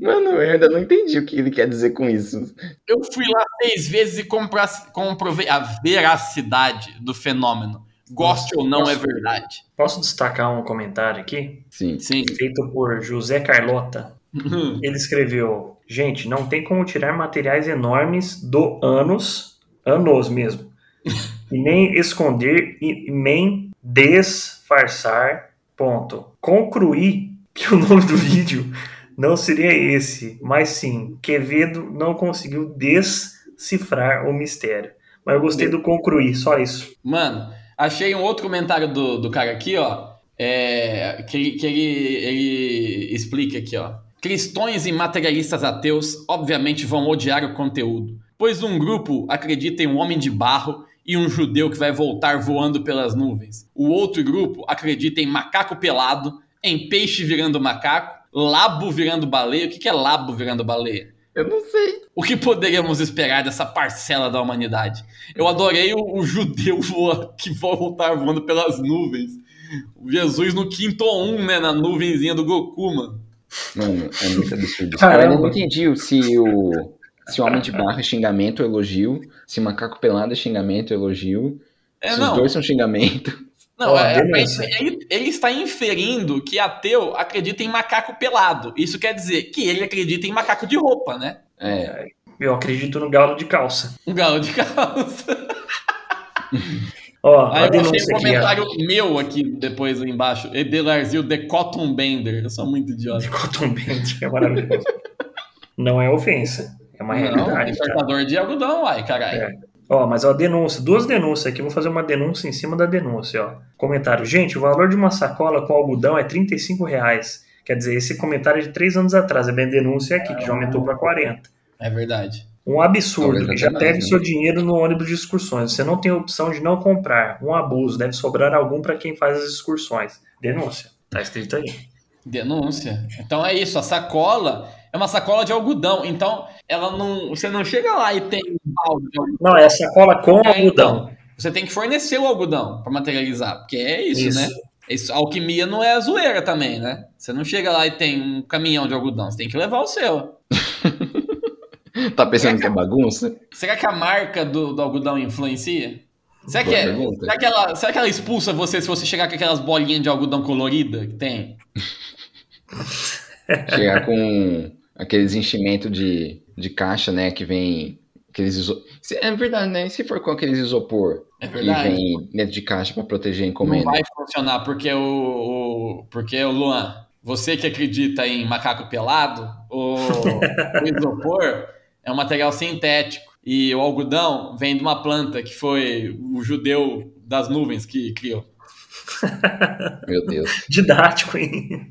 Mano, eu ainda não entendi o que ele quer dizer com isso. Eu fui lá seis vezes e comprovei a veracidade do fenômeno. Goste ou não, é verdade. Posso destacar um comentário aqui? Sim. Sim. Feito por José Carlota. Ele escreveu: Gente, não tem como tirar materiais enormes do ânus, anos mesmo, e nem esconder e nem disfarçar. Ponto. Concluí que o nome do vídeo não seria esse, mas sim, Quevedo não conseguiu decifrar o mistério. Mas eu gostei do concluir, só isso. Mano, achei um outro comentário do, do cara aqui, ó. é, que que ele, ele explica aqui, ó. Cristões e materialistas ateus obviamente vão odiar o conteúdo, pois um grupo acredita em um homem de barro e um judeu que vai voltar voando pelas nuvens. O outro grupo acredita em macaco pelado, em peixe virando macaco, labo virando baleia. O que que é labo virando baleia? Eu não sei. O que poderíamos esperar dessa parcela da humanidade? Eu adorei o, o judeu voa, que vai voltar voando pelas nuvens. O Jesus no quinto um, né? Na nuvenzinha do Goku, mano. Mano, é muito absurdo. Eu Caramba. ainda não entendi se o, se o homem de barro é xingamento ou elogio, se macaco pelado é xingamento ou elogio, É, se os não. dois são xingamento. Não, Ó, é, é- ele, ele está inferindo que ateu acredita em macaco pelado. Isso quer dizer que ele acredita em macaco de roupa, né? É, Eu acredito no galo de calça. Um galo de calça. Ó, a Aí eu achei denúncia um aqui. comentário meu aqui depois embaixo. Edelarzil The Cotton Bender. Eu sou muito idiota. de Cotton Band, é maravilhoso. Não é ofensa, é uma Não, realidade. tá? importador de algodão, uai, caralho. É. Ó, mas ó, denúncia, duas denúncias aqui, vou fazer uma denúncia em cima da denúncia, ó. Comentário, gente, o valor de uma sacola com algodão é 35 reais. Quer dizer, esse comentário é de três anos atrás, é bem denúncia aqui, que já aumentou para 40. É verdade. Um absurdo, que já mais, perde né? seu dinheiro no ônibus de excursões. Você não tem opção de não comprar. Um abuso, deve sobrar algum para quem faz as excursões. Denúncia, tá escrito aí. Denúncia. Então é isso, a sacola é uma sacola de algodão. Então, ela não. Você não chega lá e tem um balde de algodão. Não, é sacola com É, algodão. então, você tem que fornecer o algodão para materializar, porque é isso, Isso. né? Isso, alquimia não é zoeira também, né? Você não chega lá e tem um caminhão de algodão, você tem que levar o seu. tá pensando que é bagunça? Será que a marca do, do algodão influencia? Será que, é, será, que ela, será que ela expulsa você se você chegar com aquelas bolinhas de algodão colorida que tem? Chegar com aqueles enchimentos de, de caixa, né, que vem... Aqueles iso... Se- É verdade, né? E se for com aqueles isopor É que verdade. vem dentro de caixa pra proteger a Não encomenda? vai funcionar porque o, o porque o Luan, você que acredita em macaco pelado, o, o isopor é um material sintético e o algodão vem de uma planta que foi o judeu das nuvens que criou. Meu Deus. Didático, hein?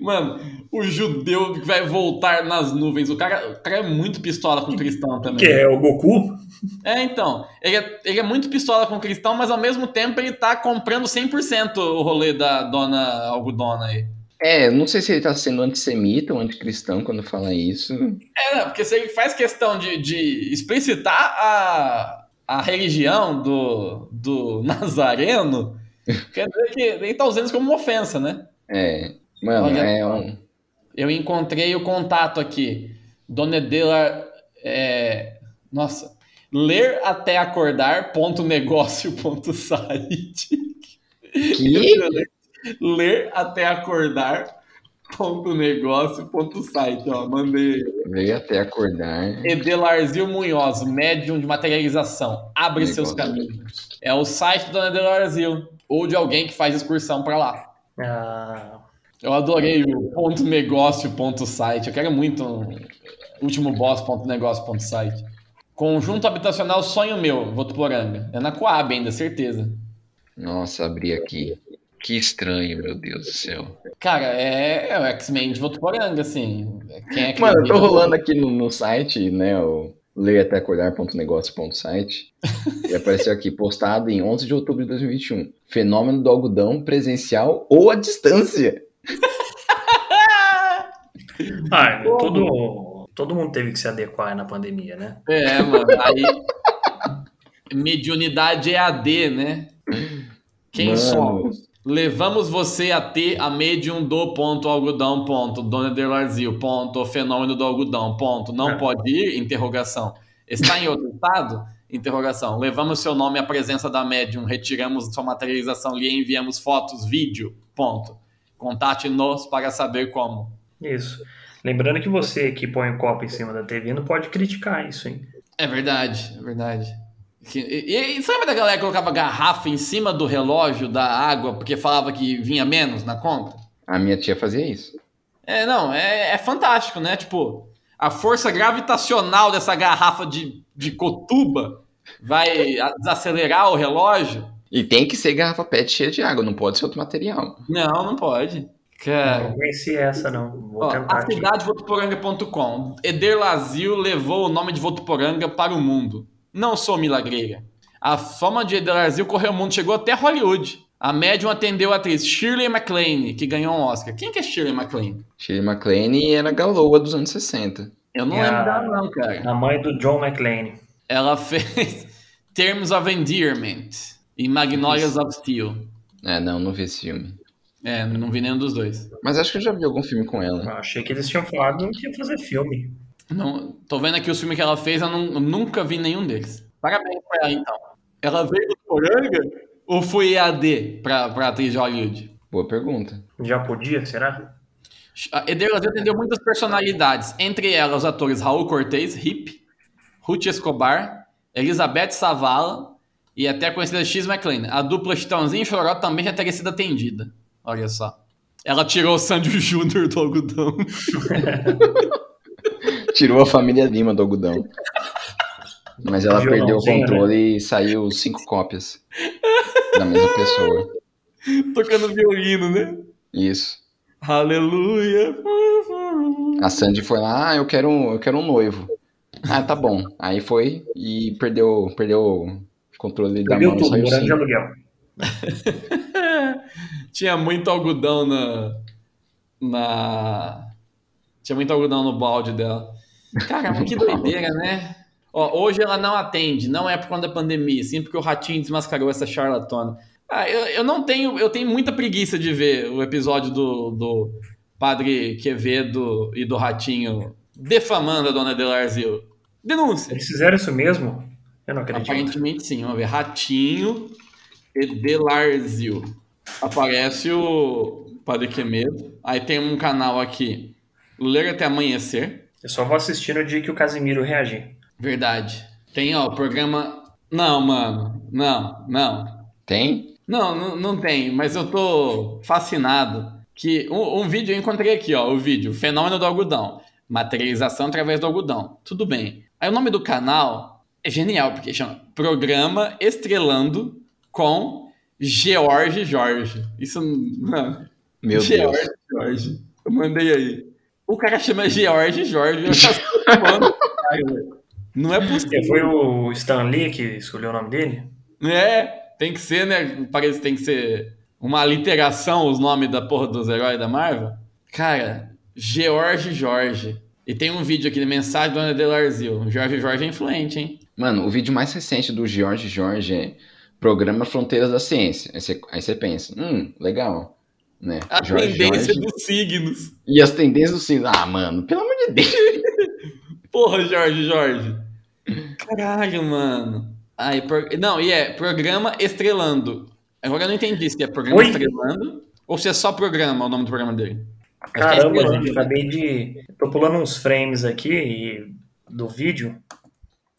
Mano, o judeu que vai voltar nas nuvens. O cara, o cara é muito pistola com o cristão também. Que é o Goku? É, então. Ele é, ele é muito pistola com o cristão, mas ao mesmo tempo ele tá comprando 100% o rolê da dona algodona aí. É, não sei se ele tá sendo antissemita ou anticristão quando fala isso. É, não, porque se ele faz questão de, de explicitar a, a religião do, do Nazareno, quer dizer que ele tá usando isso como uma ofensa, né? É, mano, Olha é um... Eu encontrei o contato aqui. Dona Edela. É, nossa. Ler até acordar. Ponto negócio. Ponto site. Que? Ler até acordar. Ponto negócio. Ponto site. Ó, mandei. Veio até acordar. Edelarzil Munhoz, médium de materialização. Abre Negócio. seus caminhos. É o site do Dona Edelarzil. Ou de alguém que faz excursão pra lá. Ah, Eu adorei o ponto negócio ponto site. Eu quero muito um último boss ponto negócio ponto site. Conjunto habitacional sonho meu, Votuporanga. É na Coab ainda, certeza. Nossa, abri aqui. Que estranho, meu Deus do céu. Cara, é, é o X-Men de Votuporanga, assim. Quem é que Mano, eu tô rolando aqui no, no site, né, o leatéacordar.negócio.site e apareceu aqui, postado em 11 de outubro de 2021. Fenômeno do algodão presencial ou à distância. Ah, todo, todo mundo teve que se adequar na pandemia, né? É, mano. Aí. Mediunidade EAD, né? Quem Mano. somos? Levamos você a ter a medium do ponto algodão, ponto, Dona Delarzil, ponto, o fenômeno do algodão, ponto. Não É. pode ir? Interrogação. Está em outro estado? Interrogação. Levamos seu nome à presença da médium, retiramos sua materialização, lhe enviamos fotos, vídeo, ponto. Contate-nos para saber como. Isso. Lembrando que você que põe o copo em cima da TV não pode criticar isso, hein? É verdade, é verdade. E, e, e sabe da galera que colocava garrafa em cima do relógio da água porque falava que vinha menos na conta? A minha tia fazia isso. É, não, é, é fantástico, né? Tipo, a força gravitacional dessa garrafa de, de cotuba vai desacelerar o relógio? E tem que ser garrafa PET cheia de água, não pode ser outro material. Não, não pode. Não Cara. conheci essa, não. Vou Ó, tentar a aqui. cidade votuporanga.com. Eder Lazio levou o nome de Votuporanga para o mundo. Não sou milagreira. A fama de Eder Lazio correu o mundo, chegou até Hollywood. A médium atendeu a atriz Shirley MacLaine, que ganhou um Oscar. Quem que é Shirley MacLaine? Shirley MacLaine era galoa dos anos 60. Eu não É lembro a- dela não, cara. A mãe do John McClane. Ela fez Terms of Endearment e Magnolias of Steel. É, não, não vi esse filme. É, não vi nenhum dos dois. Mas acho que eu já vi algum filme com ela. Eu achei que eles tinham falado que ia fazer filme. Não, tô vendo aqui os filmes que ela fez, eu, não- eu nunca vi nenhum deles. Parabéns pra ela, então. Ela veio do Poranga ou foi EAD pra, pra atriz de Hollywood? Boa pergunta. Já podia, será? A Eder Lazio atendeu muitas personalidades, entre elas os atores Raul Cortez, Hip, Ruth Escobar, Elizabeth Savala e até a conhecida X McLean. A dupla Chitãozinho e Choró também já teria sido atendida. Olha só. Ela tirou o Sandy Júnior do algodão. Tirou a família Lima do algodão. Mas ela perdeu o Violãozinho, controle e saiu cinco cópias da mesma pessoa. Tocando violino, né? Isso. Aleluia. A Sandy foi lá, ah, eu quero, um- eu quero um noivo. Ah, tá bom. Aí foi e perdeu, perdeu controle da Perdeu mão tudo, morando de aluguel. Tinha muito algodão na. Na. Tinha muito algodão no balde dela. Cara, que doideira, né? Ó, hoje ela não atende, não é por conta da pandemia, sim porque o ratinho desmascarou essa charlatona. Ah, eu, eu não tenho. Eu tenho muita preguiça de ver o episódio do, do Padre Quevedo e do Ratinho defamando a dona Delarzil. Denúncia. Eles fizeram isso mesmo? Eu não acredito. Aparentemente sim, vamos ver. Ratinho e Delarzio. Aparece o Padre Quemedo. Aí tem um canal aqui, Ler Até Amanhecer. Eu só vou assistir no dia que o Casimiro reagir. Verdade. Tem, ó, o programa... Não, mano. Não, não. Tem? Não, não, não tem, mas eu tô fascinado que um, um vídeo eu encontrei aqui, ó, o vídeo Fenômeno do Algodão, materialização através do algodão. Tudo bem. Aí o nome do canal é genial, porque chama Programa Estrelando com George Jorge. Isso não. Meu George Deus. Jorge. Eu mandei aí. O cara chama George Jorge. Não é possível. Foi o Stan Lee que escolheu o nome dele? É, tem que ser, né? Parece que tem que ser uma literação os nomes da porra dos heróis da Marvel. Cara, George Jorge. E tem um vídeo aqui de mensagem do Ana Delarzil. O Jorge Jorge é influente, hein? Mano, o vídeo mais recente do George Jorge é Programa Fronteiras da Ciência. Aí você, aí você pensa, hum, legal. Né? A Jorge tendência Jorge. dos signos. E as tendências do signo. Ah, mano, pelo amor de Deus. Porra, Jorge Jorge. Caralho, mano. Aí, pro- Não, e é programa estrelando. Agora eu não entendi se é programa Oi? estrelando ou se é só programa o nome do programa dele. É Caramba, estrelando, gente, né? acabei de. Tô pulando uns frames aqui e- do vídeo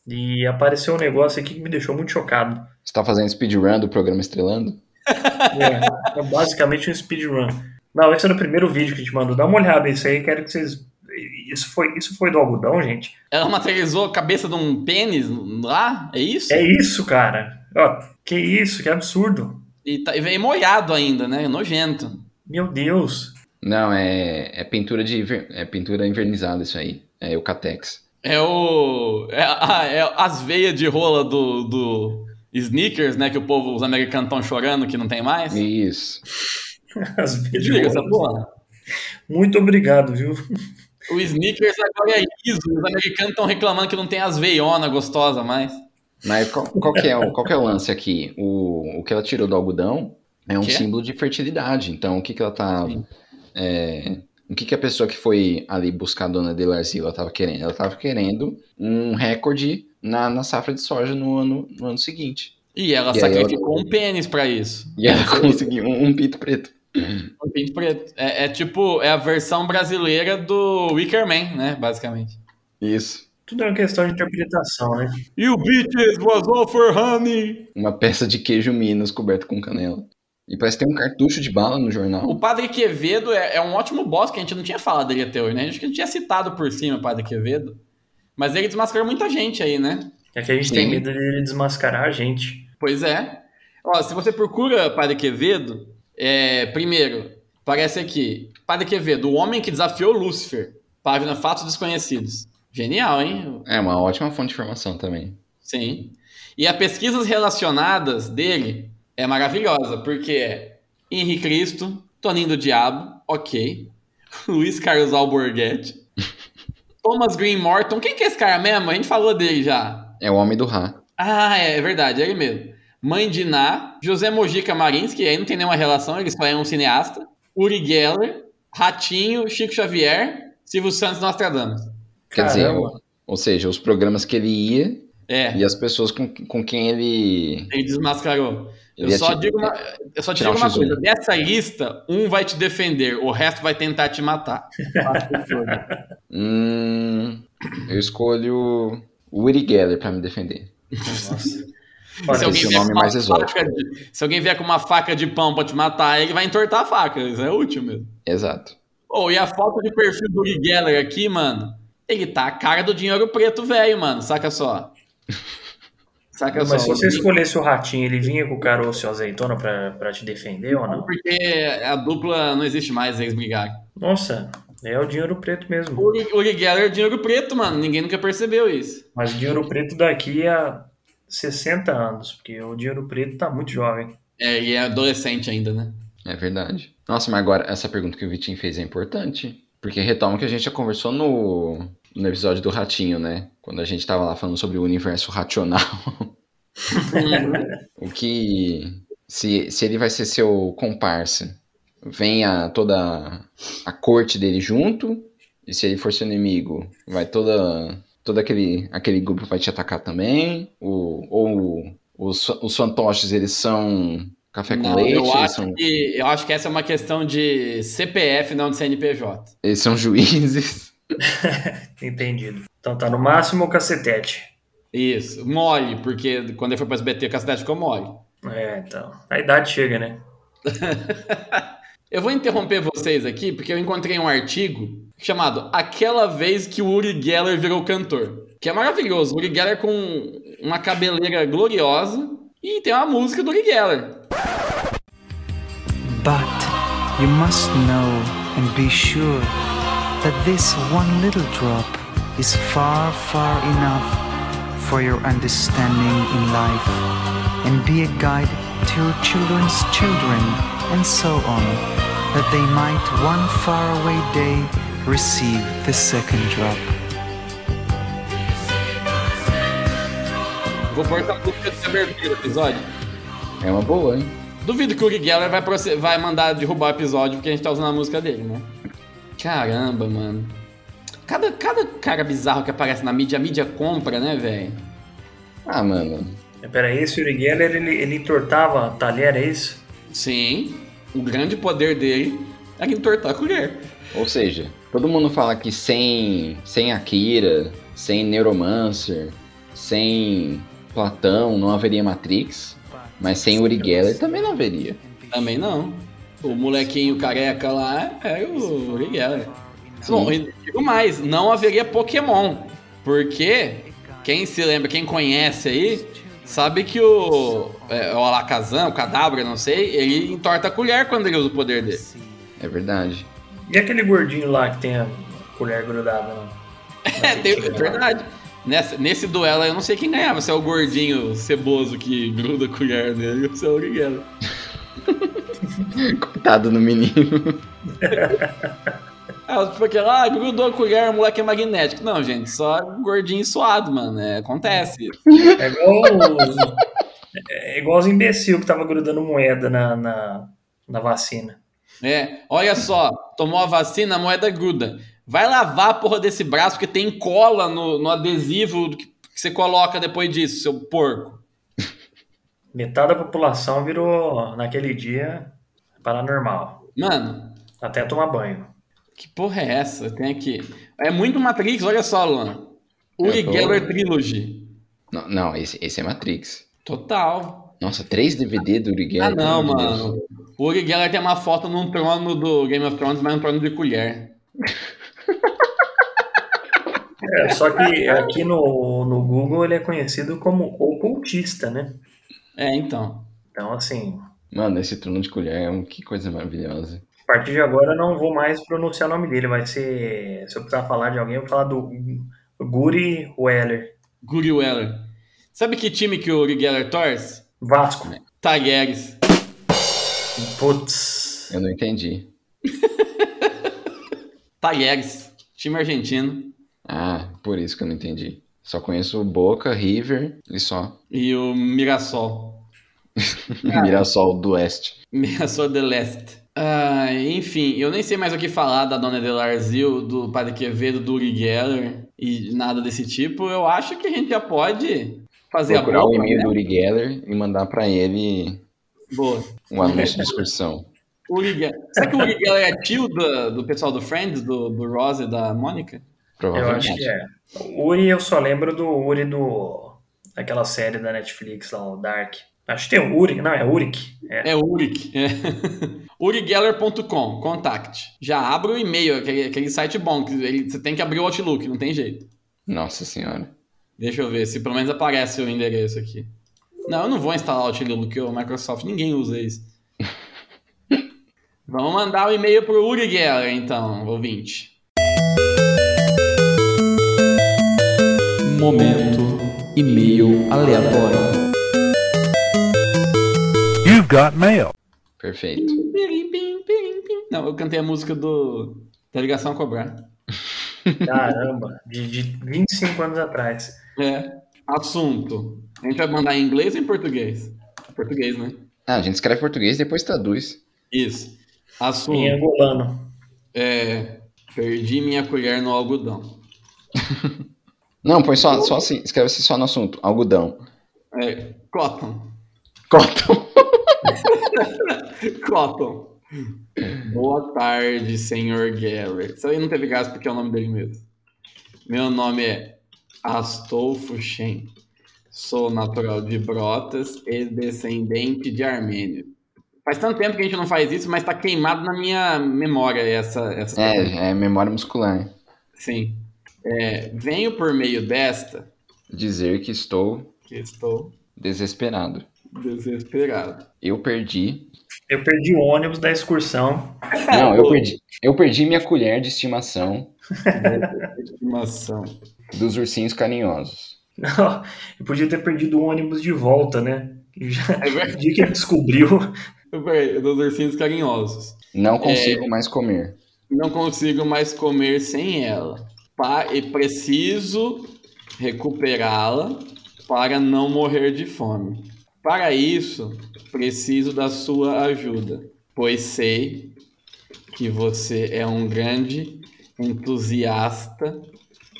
e apareceu um negócio aqui que me deixou muito chocado. Você tá fazendo speedrun do programa Estrelando? É, é basicamente um speedrun. Não, esse é no primeiro vídeo que a gente mandou. Dá uma olhada nisso aí, quero que vocês. Isso foi, isso foi do algodão, gente? Ela materializou a cabeça de um pênis lá? É isso? É isso, cara. Ó, que isso, que absurdo. E, tá, e veio molhado ainda, né? Nojento. Meu Deus. Não, é, é pintura de é pintura invernizada isso aí. É o Catex. É o. É, a- é as veias de rola do, do sneakers, né? Que o povo, os americanos estão chorando que não tem mais. Isso. As Desliga essa porra. Muito obrigado, viu? O sneakers agora é liso. Os americanos estão reclamando que não tem as veiona gostosa mais. Mas qual, qual que é o, qual que é o lance aqui? O, o que ela tirou do algodão É um Que símbolo de fertilidade. Então, o que que ela tá. É, o que que a pessoa que foi ali buscar a dona Delarcy ela tava querendo? Ela tava querendo um recorde na, na safra de soja no ano, no ano seguinte. E ela E sacrificou um pênis pra isso. E ela conseguiu um, um pito preto. Um pinto preto. É, é tipo, é a versão brasileira do Wicker Man, né? Basicamente. Isso. Tudo é uma questão de interpretação, né? You bitches was all for honey. Uma peça de queijo Minas coberta com canela. E parece que tem um cartucho de bala no jornal. O Padre Quevedo é, é um ótimo boss que a gente não tinha falado dele até hoje, né? Acho que a gente tinha citado por cima o Padre Quevedo. Mas ele desmascarou muita gente aí, né? É que a gente tem Sim. medo dele desmascarar a gente. Pois é. Ó, se você procura Padre Quevedo, é, primeiro, aparece aqui. Padre Quevedo, o homem que desafiou Lúcifer. Página Fatos Desconhecidos. Genial, hein? É uma ótima fonte de informação também. Sim. E as pesquisas relacionadas dele é maravilhosa, porque é Henri Cristo, Toninho do Diabo, ok. Luiz Carlos Alborguete. Thomas Green Morton. Quem que é esse cara mesmo? A gente falou dele já. É o Homem do Rá. Ah, é, é verdade, é ele mesmo. Mãe de Ná, José Mojica Marins, que aí não tem nenhuma relação, ele só é um cineasta. Uri Geller, Ratinho, Chico Xavier, Silvio Santos e Nostradamus. Quer dizer, ou, ou seja, os programas que ele ia É, e as pessoas com, com quem ele. ele desmascarou. Eu só ti- digo uma, eu só te tirar digo um uma X1. coisa: dessa lista, um vai te defender, o resto vai tentar te matar. Hum, eu escolho o Uri Geller pra me defender. Nossa. se, Olha, alguém é de- se alguém vier com uma faca de pão pra te matar, ele vai entortar a faca. Isso é útil mesmo. Exato. Oh, e a foto de perfil do Uri Geller aqui, mano, ele tá a cara do dinheiro preto velho, mano. Saca só. Saca mas só. se você escolhesse o ratinho, ele vinha com o caroço e a azeitona pra, pra te defender ou não? Porque a dupla não existe mais, eles brigaram. Nossa, é o dinheiro preto mesmo. O Uri, Geller é dinheiro preto, mano. Ninguém nunca percebeu isso. Mas o dinheiro preto daqui a 60 anos, porque o dinheiro preto tá muito jovem. É, e é adolescente ainda, né? É verdade. Nossa, mas agora essa pergunta que o Vitinho fez é importante. Porque retoma o que a gente já conversou no, no episódio do Ratinho, né? Quando a gente tava lá falando sobre o universo racional. o que. Se, se ele vai ser seu comparsa, venha toda a corte dele junto. E se ele for seu inimigo, vai toda. Todo aquele, aquele grupo vai te atacar também. O, ou os, os fantoches, eles são café com Não, leite, eu, acho são, que, eu acho que essa é uma questão de CPF, não de CNPJ. eles são juízes. Entendido. Então tá no máximo o cacetete. Isso, mole, porque quando ele foi para SBT, a cidade ficou mole. É, então. A idade chega, né? Eu vou interromper vocês aqui porque eu encontrei um artigo chamado Aquela Vez que o Uri Geller Virou Cantor. Que é maravilhoso. O Uri Geller com uma cabeleira gloriosa e tem uma música do Uri Geller. But you must know and be sure that this one little drop is far, far enough for your understanding in life and be a guide to your children's children and so on, that they might one faraway day receive the second drop. Vou pôr essa música de abertura do episódio. É uma boa, hein? Duvido que o Uri Geller vai, vai mandar derrubar o episódio porque a gente tá usando a música dele, né? Caramba, mano. Cada, cada cara bizarro que aparece na mídia, a mídia compra, né, velho? Ah, mano. É, Peraí, esse Uri Geller, ele, ele entortava talher, é isso? Sim, o grande poder dele é entortar a colher. Ou seja, todo mundo fala que sem, sem Akira, sem Neuromancer, sem Platão não haveria Matrix, mas sem Uri Geller também não haveria. Também não. O molequinho careca lá é o. Sim. Bom, e digo mais, não haveria Pokémon. Porque quem se lembra, quem conhece aí, sabe que o, é, o Alakazam, o Cadabra, não sei, ele entorta a colher quando ele usa o poder dele. É verdade. E aquele gordinho lá que tem a colher grudada? Não? É, tem- é verdade. Nessa- nesse duelo aí, eu não sei quem ganhava, se é o gordinho ceboso que gruda a colher nele ou se é o Uri Geller. Coitado no menino. Ah, tipo aquele, ah, grudou a colher, o moleque é magnético. Não, gente, só gordinho e suado, mano. É, acontece. É igual os, É igual os imbecil que tava grudando moeda na, na, na vacina. É, olha só, tomou a vacina, a moeda gruda. Vai lavar a porra desse braço, porque tem cola no, no adesivo que, que você coloca depois disso, seu porco. Metade da população virou, naquele dia, paranormal. Mano, Até tomar banho. que porra é essa? Tem aqui. É muito Matrix, olha só, Luan. Uri tô- Geller Trilogy. Não, não esse, esse é Matrix. Total. Nossa, três DVD do Uri Ah, Geller, não, de Deus. mano. O Uri Geller tem uma foto num trono do Game of Thrones, mas num trono de colher. É, só que aqui no, no Google ele é conhecido como ocultista, né? É, então. Então, assim, Mano, esse trono de colher é um que coisa maravilhosa. a partir de agora eu não vou mais pronunciar o nome dele. Vai ser. Se eu precisar falar de alguém, eu vou falar do Guri Weller. Guri Weller. Sabe que time que o Uri Geller torce? Vasco. Tagueres. Putz. Eu não entendi. Tagueres. Time argentino. Ah, por isso que eu não entendi. Só conheço o Boca, River e só. E o Mirassol. Mirassol do Oeste. Mirassol de Leste. Ah, enfim, eu nem sei mais o que falar da Dona Delarzil, do Padre Quevedo, do Uri Geller e nada desse tipo. Eu acho que a gente já pode fazer Procurar a o boca, e-mail né? do Uri Geller e mandar pra ele Boa. um anúncio de excursão. Uri Geller. Será que o Uri Geller é tio do, do pessoal do Friends, do, do Ross e da Mônica? Eu Provavelmente. acho que é. O Uri, eu só lembro do Uri do. daquela série da Netflix lá, o Dark. Acho que tem o Uri, não, é Urik. É. É Urik. É. urigeller.com, contacte. Já abre o e-mail, aquele, aquele site bom, que ele- você tem que abrir o Outlook, não tem jeito. Nossa senhora. Deixa eu ver se pelo menos aparece o endereço aqui. Não, eu não vou instalar o Outlook, o Microsoft, ninguém usa isso. Vamos mandar o e-mail pro Uri Geller, então, ouvinte. Momento e-mail aleatório. Got mail. Perfeito. Não, eu cantei a música do da ligação a cobrar. Caramba, de, de 25 anos atrás. É. Assunto. A gente vai mandar em inglês ou em português? Português, né? Ah, a gente escreve português e depois traduz. Isso. Em Assunto. angolano. É. Perdi minha colher no algodão. Não, põe só, só assim, escreve-se só no assunto. Algodão. É. Cotton. Cotton. Cotton. Boa tarde, senhor Geller. Isso aí não teve graça porque é o nome dele mesmo. Meu nome é Astolfo Shen. Sou natural de Brotas e descendente de armênio. Faz tanto tempo que a gente não faz isso, mas tá queimado na minha memória essa, essa É, é memória muscular. Sim. É, venho por meio desta Dizer que estou que estou desesperado. Desesperado. Eu perdi. Eu perdi o ônibus da excursão. Não, eu perdi. Eu perdi minha colher de estimação Estimação. dos ursinhos carinhosos. Não, eu podia ter perdido o ônibus de volta, né? Já, É verdade. no dia que ele descobriu. Peraí, Dos ursinhos carinhosos. Não consigo mais comer. Não consigo mais comer sem ela. Pa- e preciso recuperá-la para não morrer de fome. Para isso, preciso da sua ajuda, pois sei que você é um grande entusiasta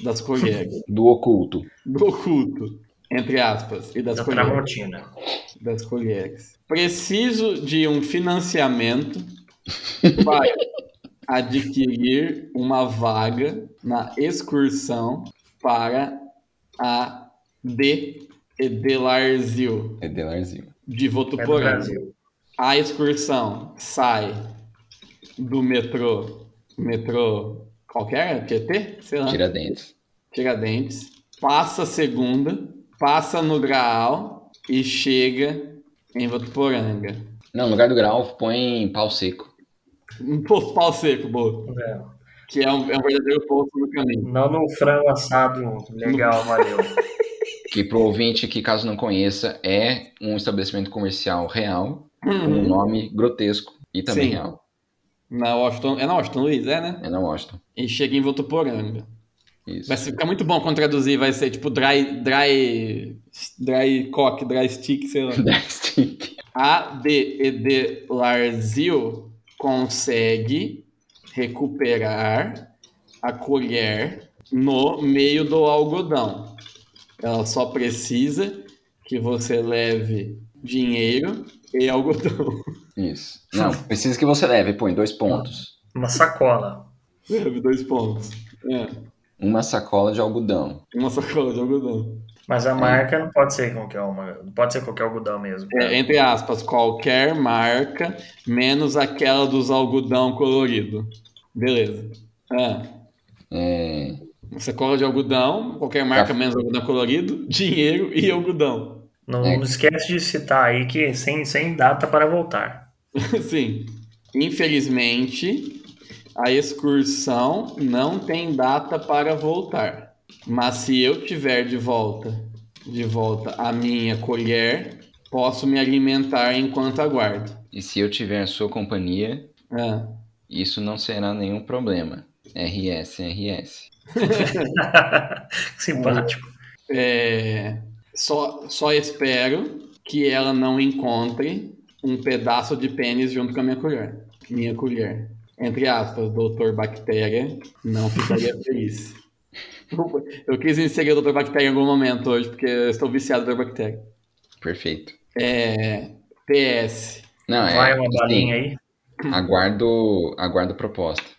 das colheres, Do oculto. do oculto, entre aspas, e das Da colheres Tramontina. das colheres. Preciso de um financiamento para adquirir uma vaga na excursão para a de Edelarzil Edelarzinho. de É Votuporanga. Brasil. A excursão sai do metrô, metrô qualquer, QT? Sei lá. Tiradentes. Tiradentes, passa a segunda, passa no Graal e chega em Votuporanga. Não, no lugar do grau, põe pau seco. Um poço pau seco, boa. É. Que é um, é um verdadeiro poço no caminho. Não no frango assado legal, valeu. Que pro ouvinte que, caso não conheça, é um estabelecimento comercial real, com um Uhum. nome grotesco e também Sim. real. Na Washington, é na Washington Luiz, é, né? É na Washington. E chega em Votuporanga. Isso. Vai ficar muito bom quando traduzir, vai ser tipo dry, dry, dry cock, dry stick, sei lá. Stick. A D E D Larzio consegue recuperar a colher no meio do algodão. Ela só precisa que você leve dinheiro e algodão. Isso. Não, precisa que você leve, põe dois pontos. Uma sacola. Leve dois pontos. É, Uma sacola de algodão. uma sacola de algodão. Mas a marca não pode ser qualquer uma. Não pode ser qualquer algodão mesmo. É, entre aspas, qualquer marca, menos aquela dos algodão colorido. Beleza. Ah, É, uma sacola de algodão, qualquer marca, Tá. menos algodão colorido, dinheiro e algodão. Não, É. não esquece de citar aí que sem, sem data para voltar. Sim. Infelizmente, a excursão não tem data para voltar. Mas se eu tiver de volta, de volta a minha colher, posso me alimentar enquanto aguardo. e se eu tiver a sua companhia, Ah, isso não será nenhum problema. RS, RS. Simpático. é, só, só espero que ela não encontre um pedaço de pênis junto com a minha colher. Minha colher. Entre aspas, doutor Bactéria não ficaria feliz. Eu quis inserir o doutor Bactéria em algum momento hoje, porque eu estou viciado no doutor Bactéria. Perfeito. É, PS. Não, é. Vai uma balinha aí. Aguardo, aguardo proposta.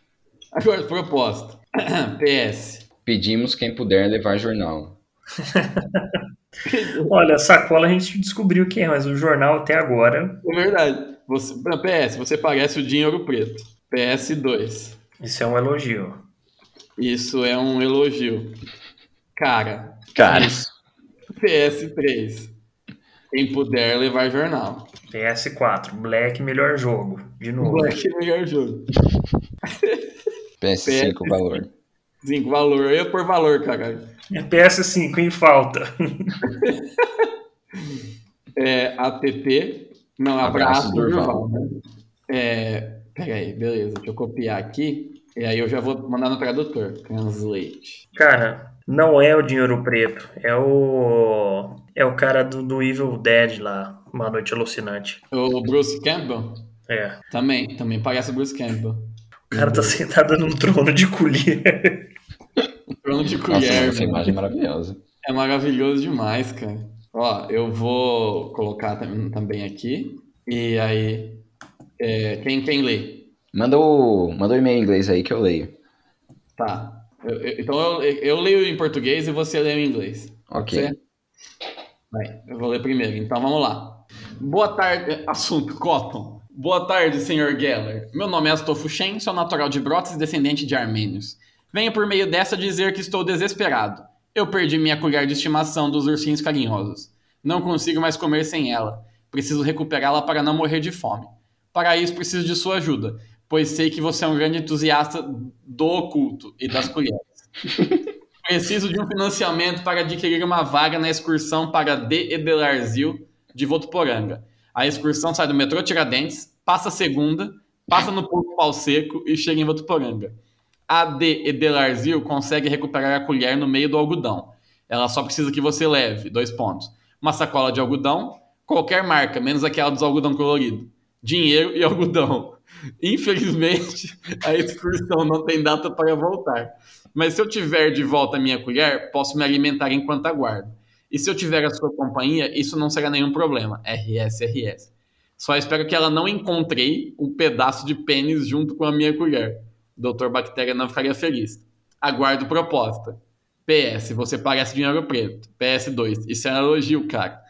Agora, proposta. PS. Pedimos quem puder levar jornal. Olha, a sacola a gente descobriu quem é, mas o jornal até agora. É verdade. Você, PS, você parece o Dinheiro Preto. PS2. Isso é um elogio. Isso é um elogio. Cara, Cara, PS3. Quem puder levar jornal. PS4, Black melhor jogo. De novo. Black melhor jogo. PS5 valor. 5 valor. Eu por valor, cara. É PS5 em falta. É, ATT. Não, Abraço, abraço, Durval. Durval. É, peraí, beleza. Deixa eu copiar aqui. E aí eu já vou mandar no tradutor. Translate. Cara, não é o Dinheiro Preto. É o. É o cara do, do Evil Dead lá. Uma Noite Alucinante. O Bruce Campbell É. também. Também parece o Bruce Campbell. O cara tá sentado num trono de colher. Trono de Nossa, colher. essa mano. imagem é maravilhosa. É maravilhoso demais, cara. Ó, eu vou colocar tam- também aqui. E aí, é, quem, quem lê? Manda o, manda o e-mail em inglês aí que eu leio. Tá. Eu- eu- então eu, eu leio em português e você lê em inglês. Ok. ser? Vai, eu vou ler primeiro. Então vamos lá. Boa tarde. Assunto: Cotton. Boa tarde, Sr. Geller. Meu nome é Astolfo Shen, sou natural de Brotas e descendente de armênios. Venho por meio dessa dizer que estou desesperado. Eu perdi minha colher de estimação dos ursinhos carinhosos. Não consigo mais comer sem ela. Preciso recuperá-la para não morrer de fome. Para isso, preciso de sua ajuda, pois sei que você é um grande entusiasta do oculto e das colheres. Preciso de um financiamento para adquirir uma vaga na excursão para D. Edelarzil de Votuporanga. A excursão sai do metrô Tiradentes, passa a segunda, passa no Porto Pau Seco e chega em Votuporanga. A D. Edelarzil consegue recuperar a colher no meio do algodão. Ela só precisa que você leve, dois pontos, uma sacola de algodão, qualquer marca, menos aquela dos algodão colorido, dinheiro e algodão. Infelizmente, a excursão não tem data para voltar. Mas se eu tiver de volta a minha colher, posso me alimentar enquanto aguardo. E se eu tiver a sua companhia, isso não será nenhum problema. RS, RS. Só espero que ela não encontrei um pedaço de pênis junto com a minha colher. Doutor Bactéria não ficaria feliz. Aguardo proposta. PS, você parece dinheiro preto. PS2, isso é um elogio, cara.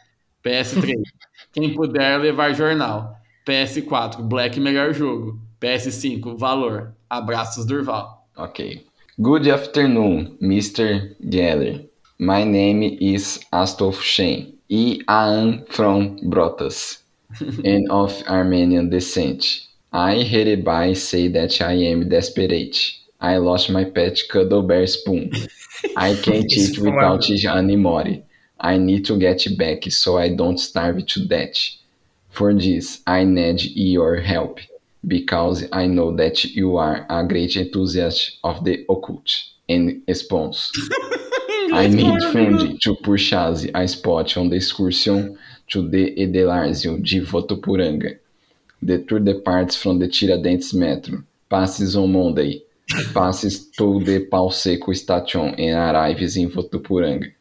PS3, quem puder levar jornal. PS4, Black melhor jogo. PS5, valor. Abraços, Durval. Ok. Good afternoon, Mr. Geller. My name is Astolf Shen. I am from Brotas and of Armenian descent. I hereby say that I am desperate. I lost my pet cuddle bear spoon. I can't eat foi without it anymore. I need to get back so I don't starve to death. For this, I need your help, because I know that you are a great enthusiast of the occult. and response. I need funding to purchase a spot on the excursion to the Edelárzio de Votuporanga. The tour departs from the Tiradentes Metro. Passes on Monday. Passes to the Pau Seco station and arrives in Votuporanga.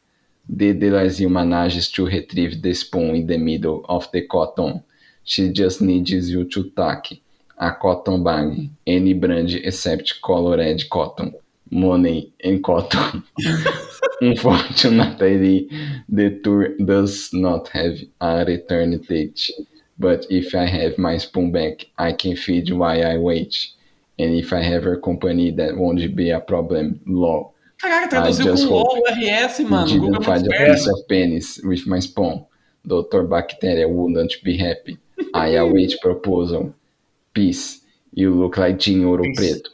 The Edelárzio manages to retrieve the spoon in the middle of the cotton. She just needs you to take a cotton bag, any brand except colored cotton, money and cotton. Unfortunately, the tour does not have a return date. But if I have my spoon back, I can feed while I wait. And if I have a company, that won't be a problem. Law. Caraca, traduziu com LOL, RS, mano. Google didn't é find muito a piece of penis with my spoon. Dr. Bacteria wouldn't be happy. I await proposal. Peace. You look like Jim Ouro Peace. Preto.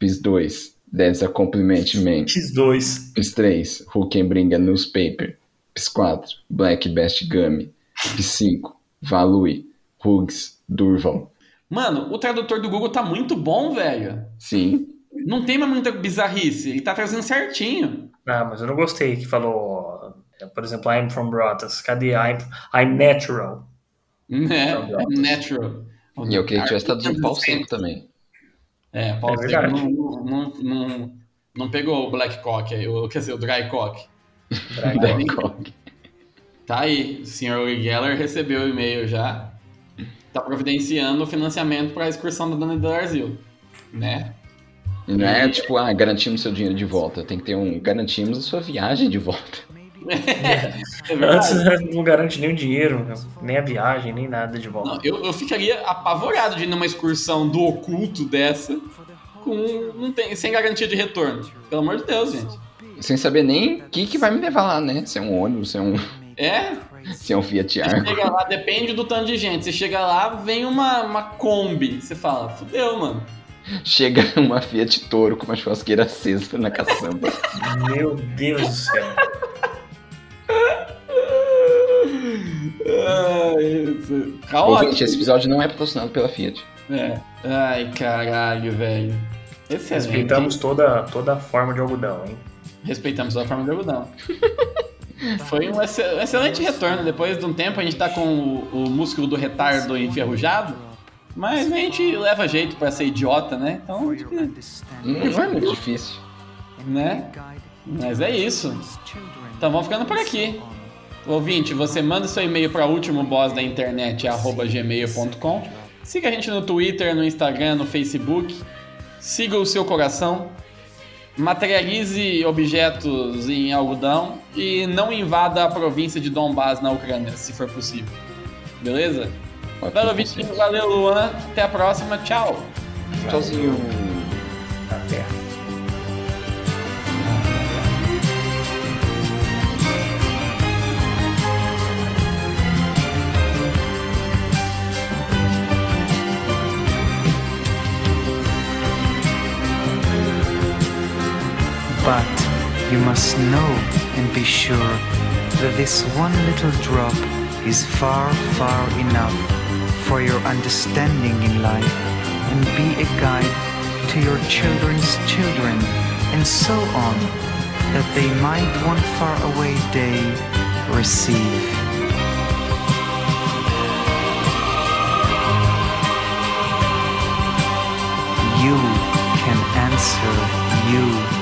Peace 2. That's a compliment, man. X2. Peace 3. Who can bring a newspaper? Peace 4. Black Best Gummy. Peace 5. Valui. Hugs. Durval. Mano, o tradutor do Google tá muito bom, velho. Sim. Não tem mais muita bizarrice. Ele tá trazendo certinho. Ah, mas eu não gostei que falou, por exemplo, I'm from Brotas. Cadê I'm, I'm natural? É natural. E eu queria que tivesse traduzido pau seco também. É, Paulo É Seco verdade. não, não, não, não pegou o Black Cock, aí, o- quer dizer, o Dry Cock. Dragon. Tá aí, o senhor Uri Geller recebeu o e-mail já. Tá providenciando o financiamento para a excursão da Dona Brasil, né? Não é tipo, ah, garantimos seu dinheiro de volta. Tem que ter um garantimos a sua viagem de volta. É Antes verdade. não garante nem o dinheiro, nem a viagem, nem nada de volta. Não, eu, eu ficaria apavorado de ir numa excursão do oculto dessa com, não tem, sem garantia de retorno. Pelo amor de Deus, gente. Sem saber nem o que, que vai me levar lá, né? Se é um ônibus, se é um, É, se é um Fiat Você Argo. chega lá, depende do tanto de gente. Você chega lá, vem uma, uma Kombi. Você fala, fudeu, mano. Chega uma Fiat Toro com uma churrasqueira acesa na caçamba. Meu Deus do céu. Ai, isso. Ouvinte, Caótico. esse episódio não é patrocinado pela Fiat. É. Ai, caralho, velho. Excelente. Respeitamos toda, toda a forma de algodão, hein? Respeitamos a forma de algodão. Foi um ex- excelente retorno. Depois de um tempo, a gente tá com o, o músculo do retardo enferrujado. Mas a gente leva jeito pra ser idiota, né? Então, acho que- Não, não é muito difícil. né? Mas é isso. Então vamos ficando por aqui. Ouvinte, você manda seu e-mail para último boss da internet arroba gmail.com. Siga a gente no Twitter, no Instagram, no Facebook. Siga o seu coração. Materialize objetos em algodão e não invada a província de Donbass na Ucrânia, se for possível. Beleza? Valeu, Vitinho. Valeu, Luan. Até a próxima. Tchau. Tchauzinho. Até. But you must know and be sure that this one little drop is far, far enough for your understanding in life and be a guide to your children's children and so on, that they might one far away day receive. You can answer you.